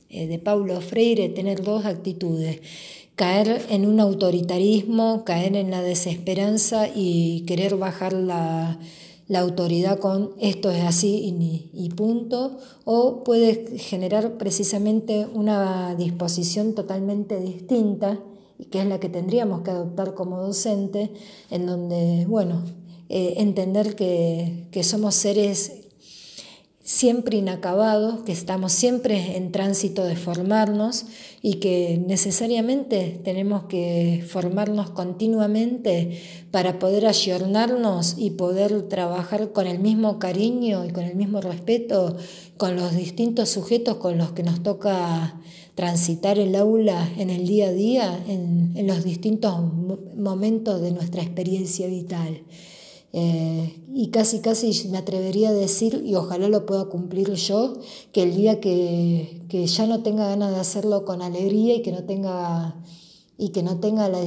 eh, de Paulo Freire tener dos actitudes, caer en un autoritarismo, caer en la desesperanza y querer bajar la, autoridad con esto es así y, punto, o puede generar precisamente una disposición totalmente distinta, que es la que tendríamos que adoptar como docente, en donde, bueno, eh, entender que, que somos seres siempre inacabados, que estamos siempre en tránsito de formarnos y que necesariamente tenemos que formarnos continuamente para poder ayornarnos y poder trabajar con el mismo cariño y con el mismo respeto con los distintos sujetos con los que nos toca transitar el aula en el día a día, en, en los distintos momentos de nuestra experiencia vital. Eh, y casi, casi me atrevería a decir, y ojalá lo pueda cumplir yo, que el día que, ya no tenga ganas de hacerlo con alegría y que no tenga y que no tenga, la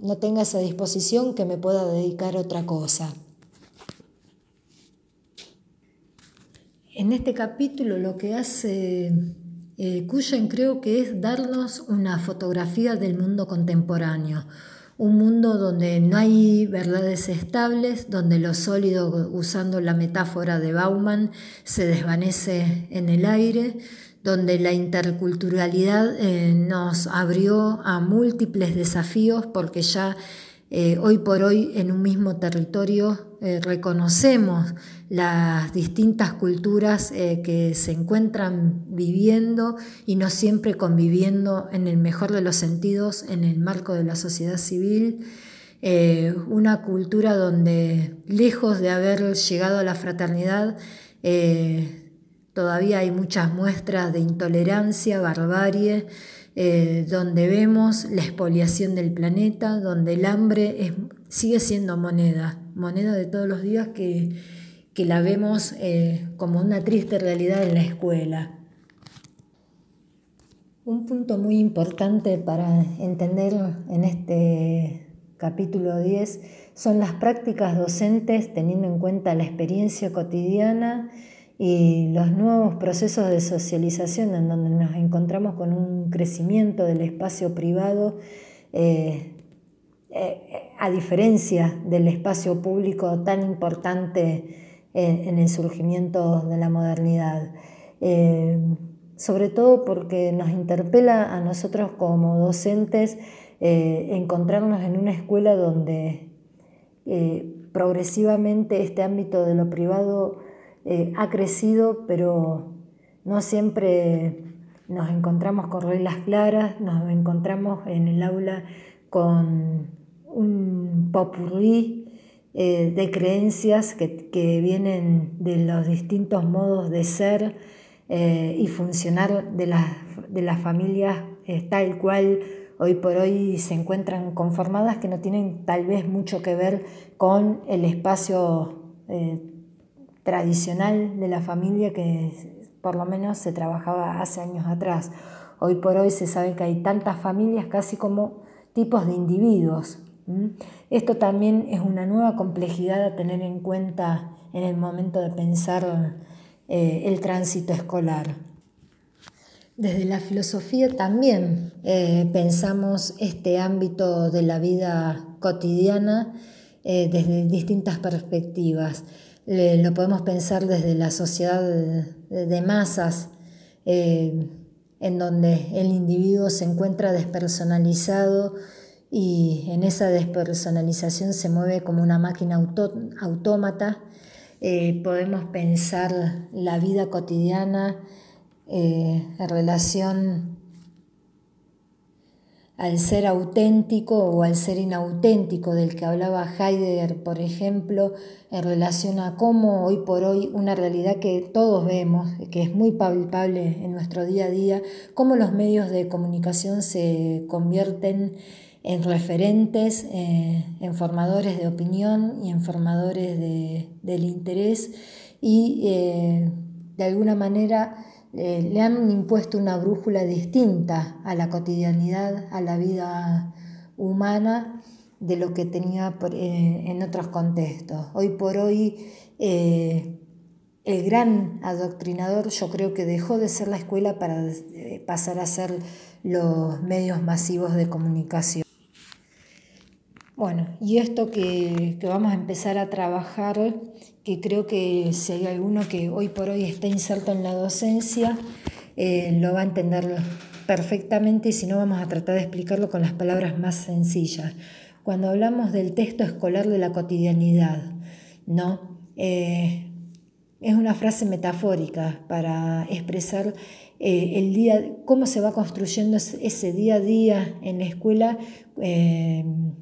no tenga esa disposición que me pueda dedicar a otra cosa. En este capítulo lo que hace eh, creo que es darnos una fotografía del mundo contemporáneo, un mundo donde no hay verdades estables, donde lo sólido, usando la metáfora de Bauman, se desvanece en el aire, donde la interculturalidad eh, nos abrió a múltiples desafíos porque ya eh, hoy por hoy en un mismo territorio eh, reconocemos las distintas culturas que se encuentran viviendo y no siempre conviviendo en el mejor de los sentidos en el marco de la sociedad civil. una cultura donde lejos de haber llegado a la fraternidad, Todavía hay muchas muestras de intolerancia, barbarie, eh, donde vemos la expoliación del planeta, donde el hambre sigue siendo moneda, moneda de todos los días que, la vemos eh, como una triste realidad en la escuela. Un punto muy importante para entender en este capítulo 10 son las prácticas docentes teniendo en cuenta la experiencia cotidiana y los nuevos procesos de socialización en donde nos encontramos con un crecimiento del espacio privado, eh, eh, a diferencia del espacio público tan importante en, el surgimiento de la modernidad. Eh, sobre todo porque nos interpela a nosotros como docentes encontrarnos en una escuela donde progresivamente este ámbito de lo privado eh, ha crecido, pero no siempre nos encontramos con reglas claras, nos encontramos en el aula con un popurrí eh, de creencias que, vienen de los distintos modos de ser eh, y funcionar de las, de las familias tal cual hoy por hoy se encuentran conformadas que no tienen tal vez mucho que ver con el espacio tradicional de la familia que por lo menos se trabajaba hace años atrás. Hoy por hoy se sabe que hay tantas familias casi como tipos de individuos. Esto también es una nueva complejidad a tener en cuenta en el momento de pensar eh, el tránsito escolar. Desde la filosofía también eh, pensamos este ámbito de la vida cotidiana eh, desde distintas perspectivas lo podemos pensar desde la sociedad de, masas, eh, en donde el individuo se encuentra despersonalizado y en esa despersonalización se mueve como una máquina autómata. Eh, podemos pensar la vida cotidiana eh, en relación al ser auténtico o al ser inauténtico del que hablaba Heidegger, por ejemplo, en relación a cómo hoy por hoy una realidad que todos vemos, que es muy palpable en nuestro día a día, cómo los medios de comunicación se convierten en referentes, eh, en formadores de opinión y en formadores del interés y eh, de alguna manera eh, le han impuesto una brújula distinta a la cotidianidad, a la vida humana, de lo que tenía eh, en otros contextos. Hoy por hoy, eh, el gran adoctrinador yo creo que dejó de ser la escuela para pasar a ser los medios masivos de comunicación. Bueno, y esto que, vamos a empezar a trabajar, que creo que si hay alguno que hoy por hoy está inserto en la docencia, eh, lo va a entender perfectamente y si no vamos a tratar de explicarlo con las palabras más sencillas. Cuando hablamos del texto escolar de la cotidianidad, ¿no? Eh, es una frase metafórica para expresar eh, el día, cómo se va construyendo ese día a día en la escuela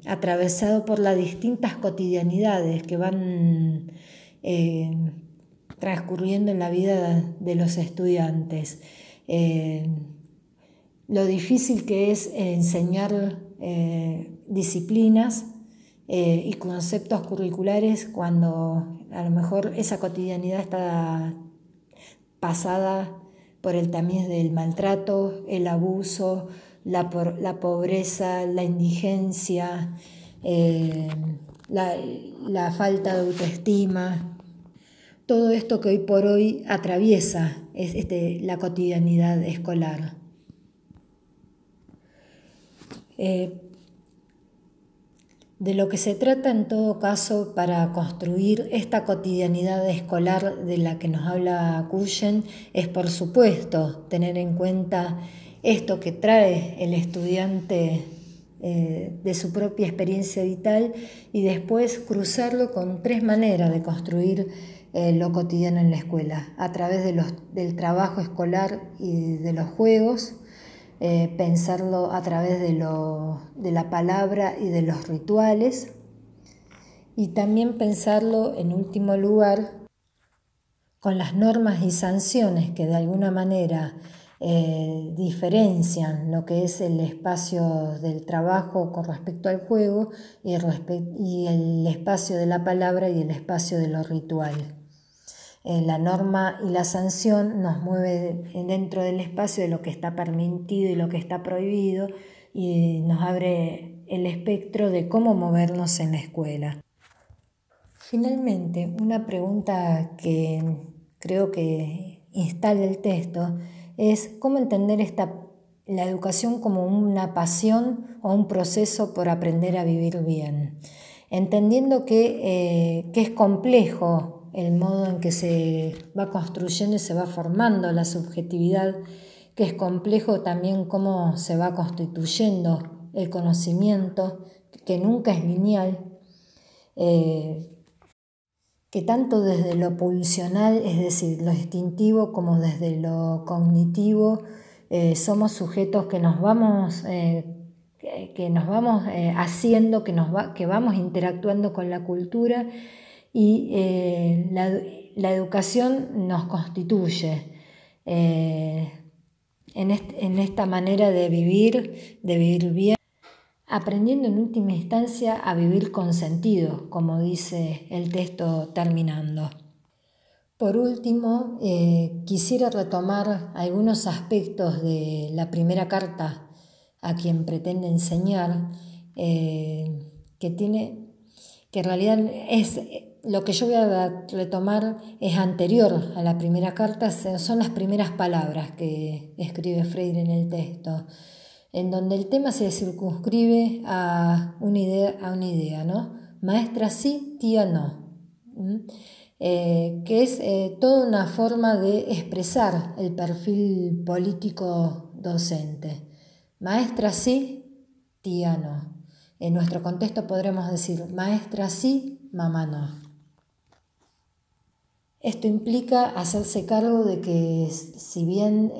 atravesado por las distintas cotidianidades que van eh, transcurriendo en la vida de los estudiantes. lo difícil que es enseñar disciplinas y conceptos curriculares cuando a lo mejor esa cotidianidad está pasada por el tamiz del maltrato, el abuso, la, pobreza, la indigencia, eh, la, falta de autoestima, todo esto que hoy por hoy atraviesa este, la cotidianidad escolar. Eh, de lo que se trata en todo caso para construir esta cotidianidad escolar de la que nos habla Cuyen es por supuesto tener en cuenta esto que trae el estudiante eh, de su propia experiencia vital y después cruzarlo con tres maneras de construir eh, lo cotidiano en la escuela, a través de los, del trabajo escolar y de los juegos, eh, pensarlo a través de, de la palabra y de los rituales, y también pensarlo en último lugar con las normas y sanciones que de alguna manera eh, diferencian lo que es el espacio del trabajo con respecto al juego y el espacio de la palabra y el espacio de lo ritual. Eh, la norma y la sanción nos mueve dentro del espacio de lo que está permitido y lo que está prohibido y nos abre el espectro de cómo movernos en la escuela. Finalmente, una pregunta que creo que instala el texto es cómo entender esta, la educación como una pasión o un proceso por aprender a vivir bien, entendiendo que, eh, que es complejo el modo en que se va construyendo y se va formando la subjetividad, que es complejo también cómo se va constituyendo el conocimiento, que nunca es lineal, eh, que tanto desde lo pulsional, es decir, lo instintivo, como desde lo cognitivo, eh, somos sujetos que nos vamos, eh, que nos vamos haciendo, que, nos que vamos interactuando con la cultura y eh, la, educación nos constituye eh, en, esta manera de vivir, de vivir bien, aprendiendo en última instancia a vivir con sentido, como dice el texto terminando. Por último, eh, quisiera retomar algunos aspectos de la primera carta a quien pretende enseñar, que tiene que en realidad es lo que yo voy a retomar es anterior a la primera carta, son las primeras palabras que escribe Freire en el texto, en donde el tema se circunscribe a una idea, a una idea ¿no? Maestra sí, tía no. Eh, que es eh, toda una forma de expresar el perfil político docente. Maestra sí, tía no. En nuestro contexto podremos decir maestra sí, mamá no. Esto implica hacerse cargo de que si bien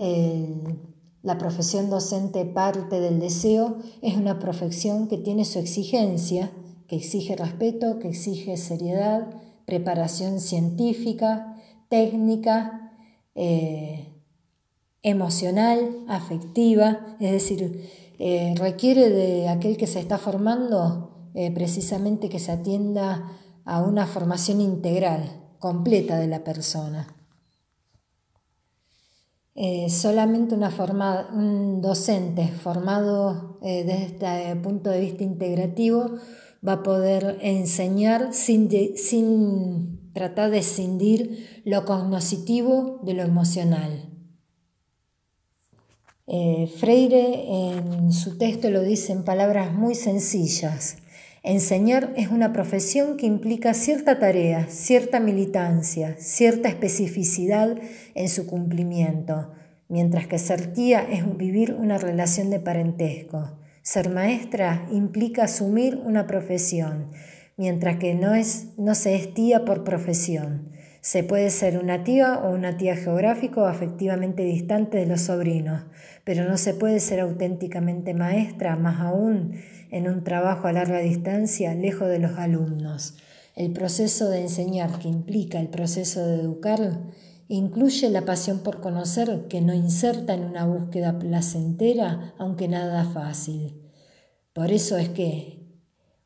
la profesión docente parte del deseo, es una profesión que tiene su exigencia, que exige respeto, que exige seriedad, preparación científica, técnica, eh, emocional, afectiva, es decir, eh, requiere de aquel que se está formando eh, precisamente que se atienda a una formación integral, completa de la persona. Eh, solamente una un docente formado eh, desde este punto de vista integrativo va a poder enseñar sin, sin tratar de escindir lo cognoscitivo de lo emocional. Eh, Freire en su texto lo dice en palabras muy sencillas. Enseñar es una profesión que implica cierta tarea, cierta militancia, cierta especificidad en su cumplimiento, mientras que ser tía es vivir una relación de parentesco. Ser maestra implica asumir una profesión, mientras que no, es, no se es tía por profesión. Se puede ser una tía o una tía geográfico o afectivamente distante de los sobrinos, pero no se puede ser auténticamente maestra, más aún en un trabajo a larga distancia, lejos de los alumnos. El proceso de enseñar, que implica el proceso de educar, incluye la pasión por conocer que no inserta en una búsqueda placentera, aunque nada fácil. Por eso es que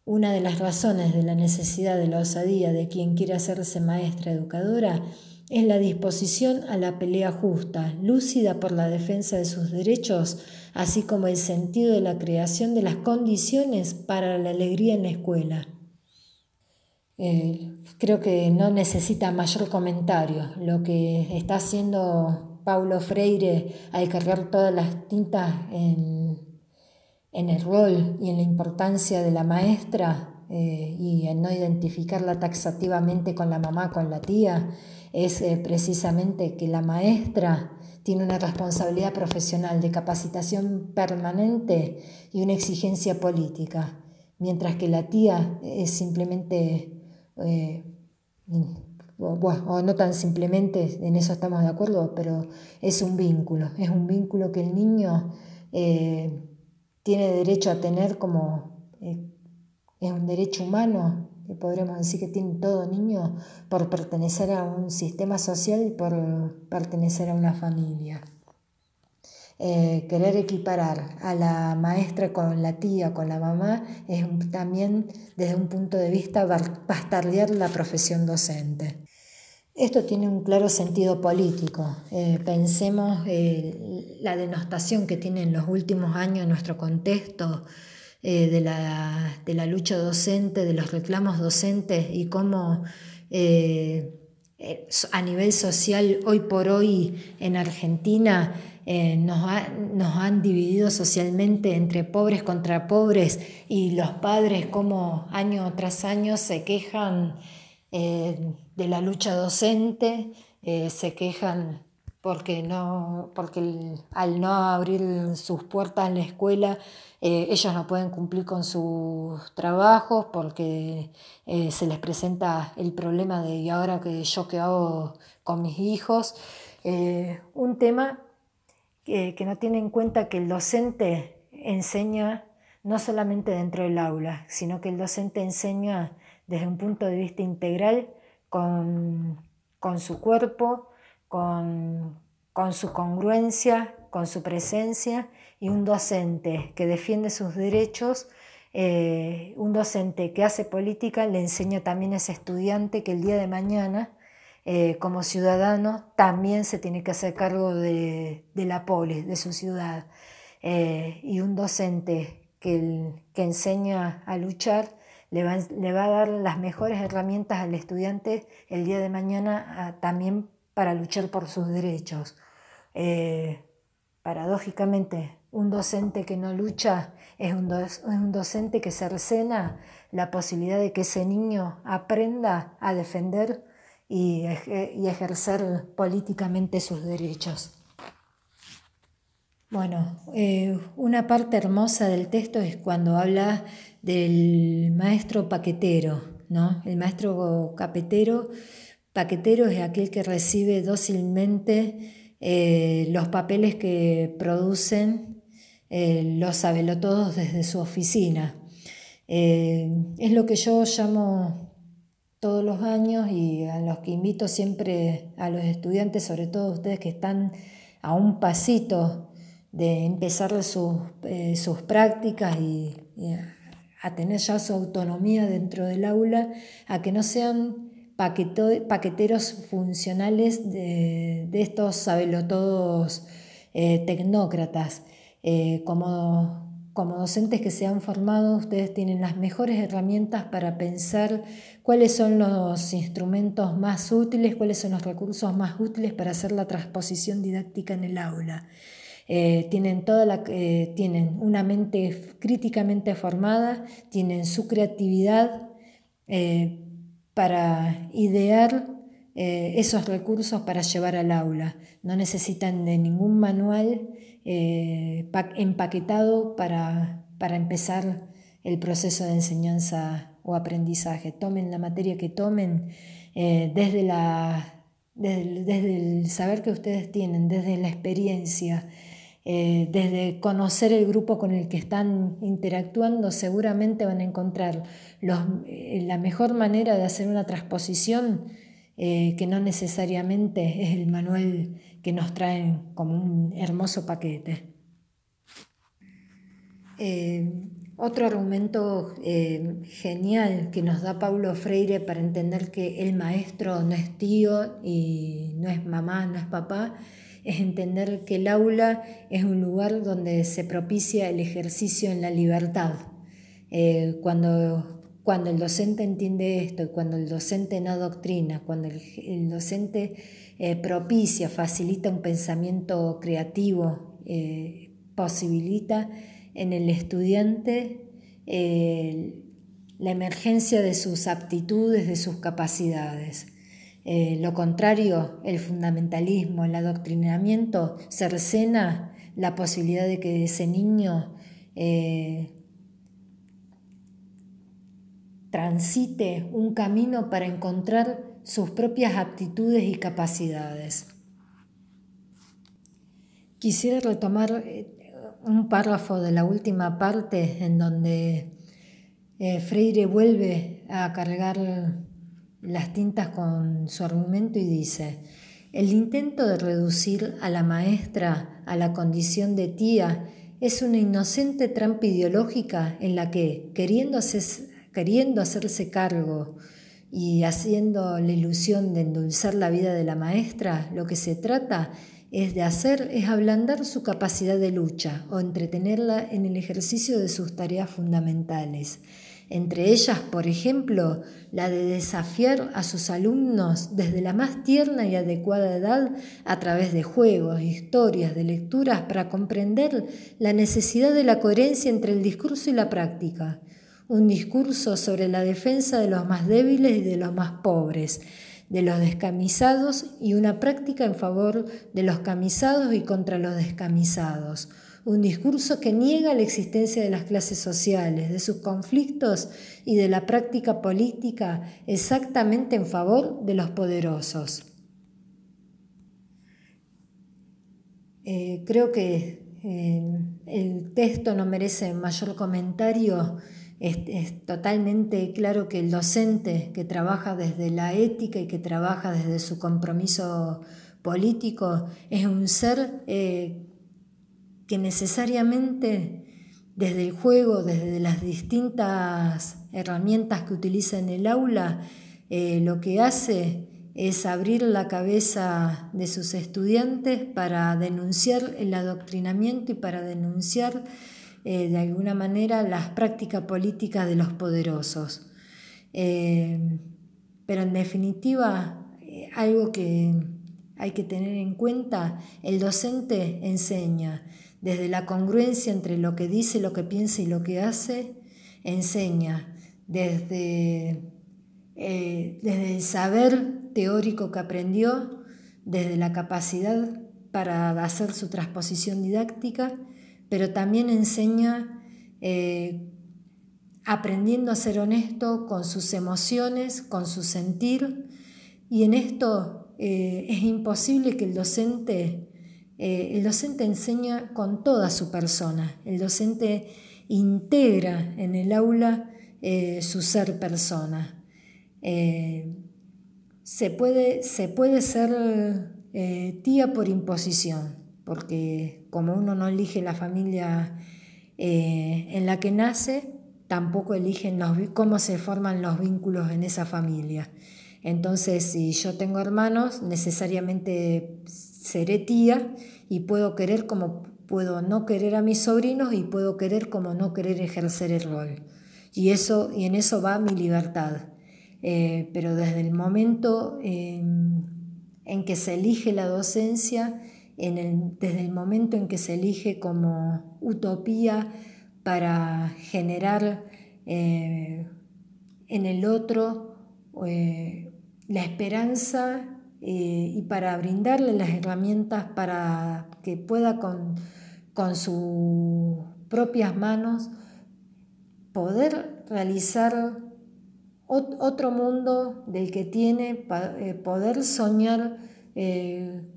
una de las razones de la necesidad de la osadía de quien quiere hacerse maestra educadora es la disposición a la pelea justa, lúcida por la defensa de sus derechos, así como el sentido de la creación de las condiciones para la alegría en la escuela. Eh, creo que no necesita mayor comentario. Lo que está haciendo Paulo Freire al cargar todas las tintas en, el rol y en la importancia de la maestra eh, y en no identificarla taxativamente con la mamá, con la tía, es eh, precisamente que la maestra tiene una responsabilidad profesional de capacitación permanente y una exigencia política, mientras que la tía es simplemente eh, o, no tan simplemente, en eso estamos de acuerdo, pero es un vínculo, es un vínculo que el niño eh, tiene derecho a tener como, es un derecho humano, que podremos decir que tiene todo niño por pertenecer a un sistema social y por pertenecer a una familia. Eh, querer equiparar a la maestra con la tía, con la mamá, es también desde un punto de vista bastardear la profesión docente. Esto tiene un claro sentido político. Eh, pensemos eh, la denostación que tiene en los últimos años nuestro contexto de, la, de, la, lucha docente, de los reclamos docentes y cómo a nivel social hoy por hoy en Argentina eh, nos, han dividido socialmente entre pobres contra pobres y los padres como año tras año se quejan eh, de la lucha docente, eh, se quejan porque, no, porque al no abrir sus puertas en la escuela ellos no pueden cumplir con sus trabajos porque se les presenta el problema de ¿y ahora que yo qué hago con mis hijos? un tema que no tiene en cuenta que el docente enseña no solamente dentro del aula, sino que el docente enseña desde un punto de vista integral con, su cuerpo, con, su congruencia, con su presencia, y un docente que defiende sus derechos, eh, un docente que hace política le enseña también a ese estudiante que el día de mañana eh, como ciudadano también se tiene que hacer cargo de, la polis, de su ciudad. Eh, y un docente que, enseña a luchar le va, a dar las mejores herramientas al estudiante el día de mañana también para luchar por sus derechos. Eh, paradójicamente, un docente que no lucha es un, docente que cercena la posibilidad de que ese niño aprenda a defender y, ejercer políticamente sus derechos. Bueno, eh, una parte hermosa del texto es cuando habla del maestro paquetero, ¿no? El maestro capetero, paquetero es aquel que recibe dócilmente eh, los papeles que producen eh, los sabelotodos desde su oficina. es lo que yo llamo todos los años y a los que invito siempre a los estudiantes, sobre todo ustedes que están a un pasito de empezar sus, eh, prácticas y, a tener ya su autonomía dentro del aula, a que no sean paqueteros funcionales de, estos sabelotodos eh, tecnócratas, eh, como como docentes que se han formado, ustedes tienen las mejores herramientas para pensar cuáles son los instrumentos más útiles, cuáles son los recursos más útiles para hacer la transposición didáctica en el aula. Eh, tienen, toda la, tienen una mente críticamente formada, tienen su creatividad para idear esos recursos para llevar al aula. No necesitan de ningún manual eh, empaquetado para, empezar el proceso de enseñanza o aprendizaje. Tomen la materia que tomen eh, desde, la, desde, el saber que ustedes tienen, desde la experiencia, eh, desde conocer el grupo con el que están interactuando, seguramente van a encontrar la mejor manera de hacer una transposición que no necesariamente es el manual que nos traen como un hermoso paquete. Eh, otro argumento eh, genial que nos da Paulo Freire para entender que el maestro no es tío y no es mamá, no es papá, es entender que el aula es un lugar donde se propicia el ejercicio en la libertad. Eh, cuando, cuando el docente entiende esto cuando el docente no doctrina, cuando el, docente eh, propicia, facilita un pensamiento creativo, eh, posibilita en el estudiante la emergencia de sus aptitudes, de sus capacidades. Eh, lo contrario, el fundamentalismo, el adoctrinamiento, cercena la posibilidad de que ese niño eh, transite un camino para encontrar sus propias aptitudes y capacidades. Quisiera retomar eh, un párrafo de la última parte en donde Freire vuelve a cargar las tintas con su argumento y dice, el intento de reducir a la maestra a la condición de tía es una inocente trampa ideológica en la que, queriendo, queriendo hacerse cargo y haciendo la ilusión de endulzar la vida de la maestra, lo que se trata es de hacer es ablandar su capacidad de lucha o entretenerla en el ejercicio de sus tareas fundamentales entre ellas, por ejemplo, la de desafiar a sus alumnos desde la más tierna y adecuada edad a través de juegos, historias, de lecturas para comprender la necesidad de la coherencia entre el discurso y la práctica. Un discurso sobre la defensa de los más débiles y de los más pobres, de los descamisados y una práctica en favor de los camisados y contra los descamisados un discurso que niega la existencia de las clases sociales, de sus conflictos y de la práctica política exactamente en favor de los poderosos. Eh, creo que eh, el texto no merece mayor comentario. es, totalmente claro que el docente que trabaja desde la ética y que trabaja desde su compromiso político es un ser eh, que necesariamente desde el juego, desde las distintas herramientas que utiliza en el aula, eh, lo que hace es abrir la cabeza de sus estudiantes para denunciar el adoctrinamiento y para denunciar eh, de alguna manera las prácticas políticas de los poderosos. Eh, pero en definitiva, algo que hay que tener en cuenta, el docente enseña desde la congruencia entre lo que dice, lo que piensa y lo que hace, enseña desde, eh, desde el saber teórico que aprendió, desde la capacidad para hacer su transposición didáctica, pero también enseña eh, aprendiendo a ser honesto con sus emociones, con su sentir, y en esto eh, es imposible que el docente eh, el docente enseña con toda su persona, el docente integra en el aula eh, su ser persona. Eh, se, puede, se, puede, ser tía por imposición, porque como uno no elige la familia en la que nace, tampoco eligen cómo se forman los vínculos en esa familia. Entonces, si yo tengo hermanos, necesariamente seré tía y puedo querer como puedo no querer a mis sobrinos y puedo querer como no querer ejercer el rol. Y, eso, y en eso va mi libertad. Eh, pero desde el momento en que se elige la docencia, en desde el momento en que se elige como utopía para generar eh, en el otro eh, la esperanza eh, y para brindarle las herramientas para que pueda con, sus propias manos poder realizar otro mundo del que tiene, eh, poder soñar eh,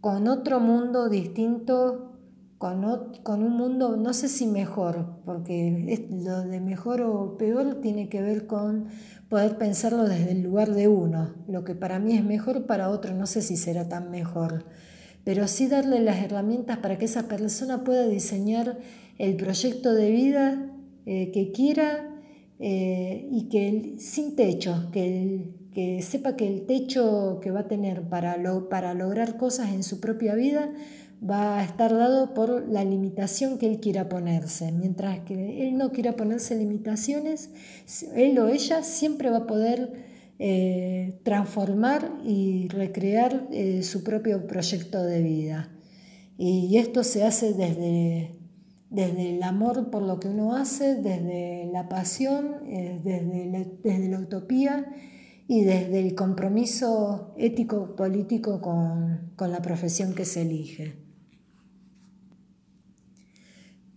con otro mundo distinto, con, un mundo, no sé si mejor, porque lo de mejor o peor tiene que ver con poder pensarlo desde el lugar de uno. Lo que para mí es mejor, para otro no sé si será tan mejor. Pero sí darle las herramientas para que esa persona pueda diseñar el proyecto de vida que quiera y que sin techo, que, sepa que el techo que va a tener para lograr cosas en su propia vida va a estar dado por la limitación que él quiera ponerse. Mientras que él no quiera ponerse limitaciones, él o ella siempre va a poder eh, transformar y recrear eh, su propio proyecto de vida. Y esto se hace desde, desde el amor por lo que uno hace, desde la pasión, eh, desde, la, desde la utopía y desde el compromiso ético-político con, con la profesión que se elige.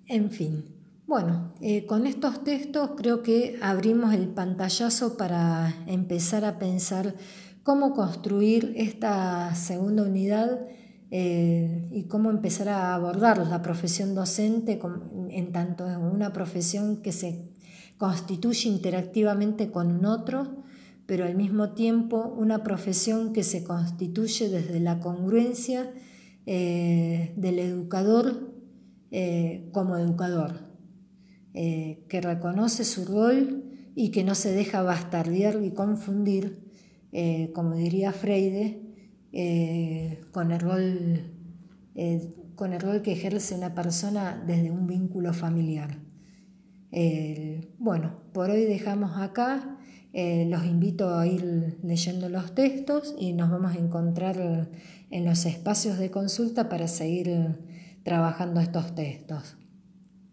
En fin, bueno, eh, con estos textos creo que abrimos el pantallazo para empezar a pensar cómo construir esta segunda unidad eh, y cómo empezar a abordar la profesión docente en tanto una profesión que se constituye interactivamente con otro, pero al mismo tiempo una profesión que se constituye desde la congruencia eh, del educador eh, como educador, eh, que reconoce su rol y que no se deja bastardear y confundir, eh, como diría Freire, con, el rol, con el rol que ejerce una persona desde un vínculo familiar. bueno, por hoy dejamos acá. los invito a ir leyendo los textos y nos vamos a encontrar en los espacios de consulta para seguir trabajando estos textos.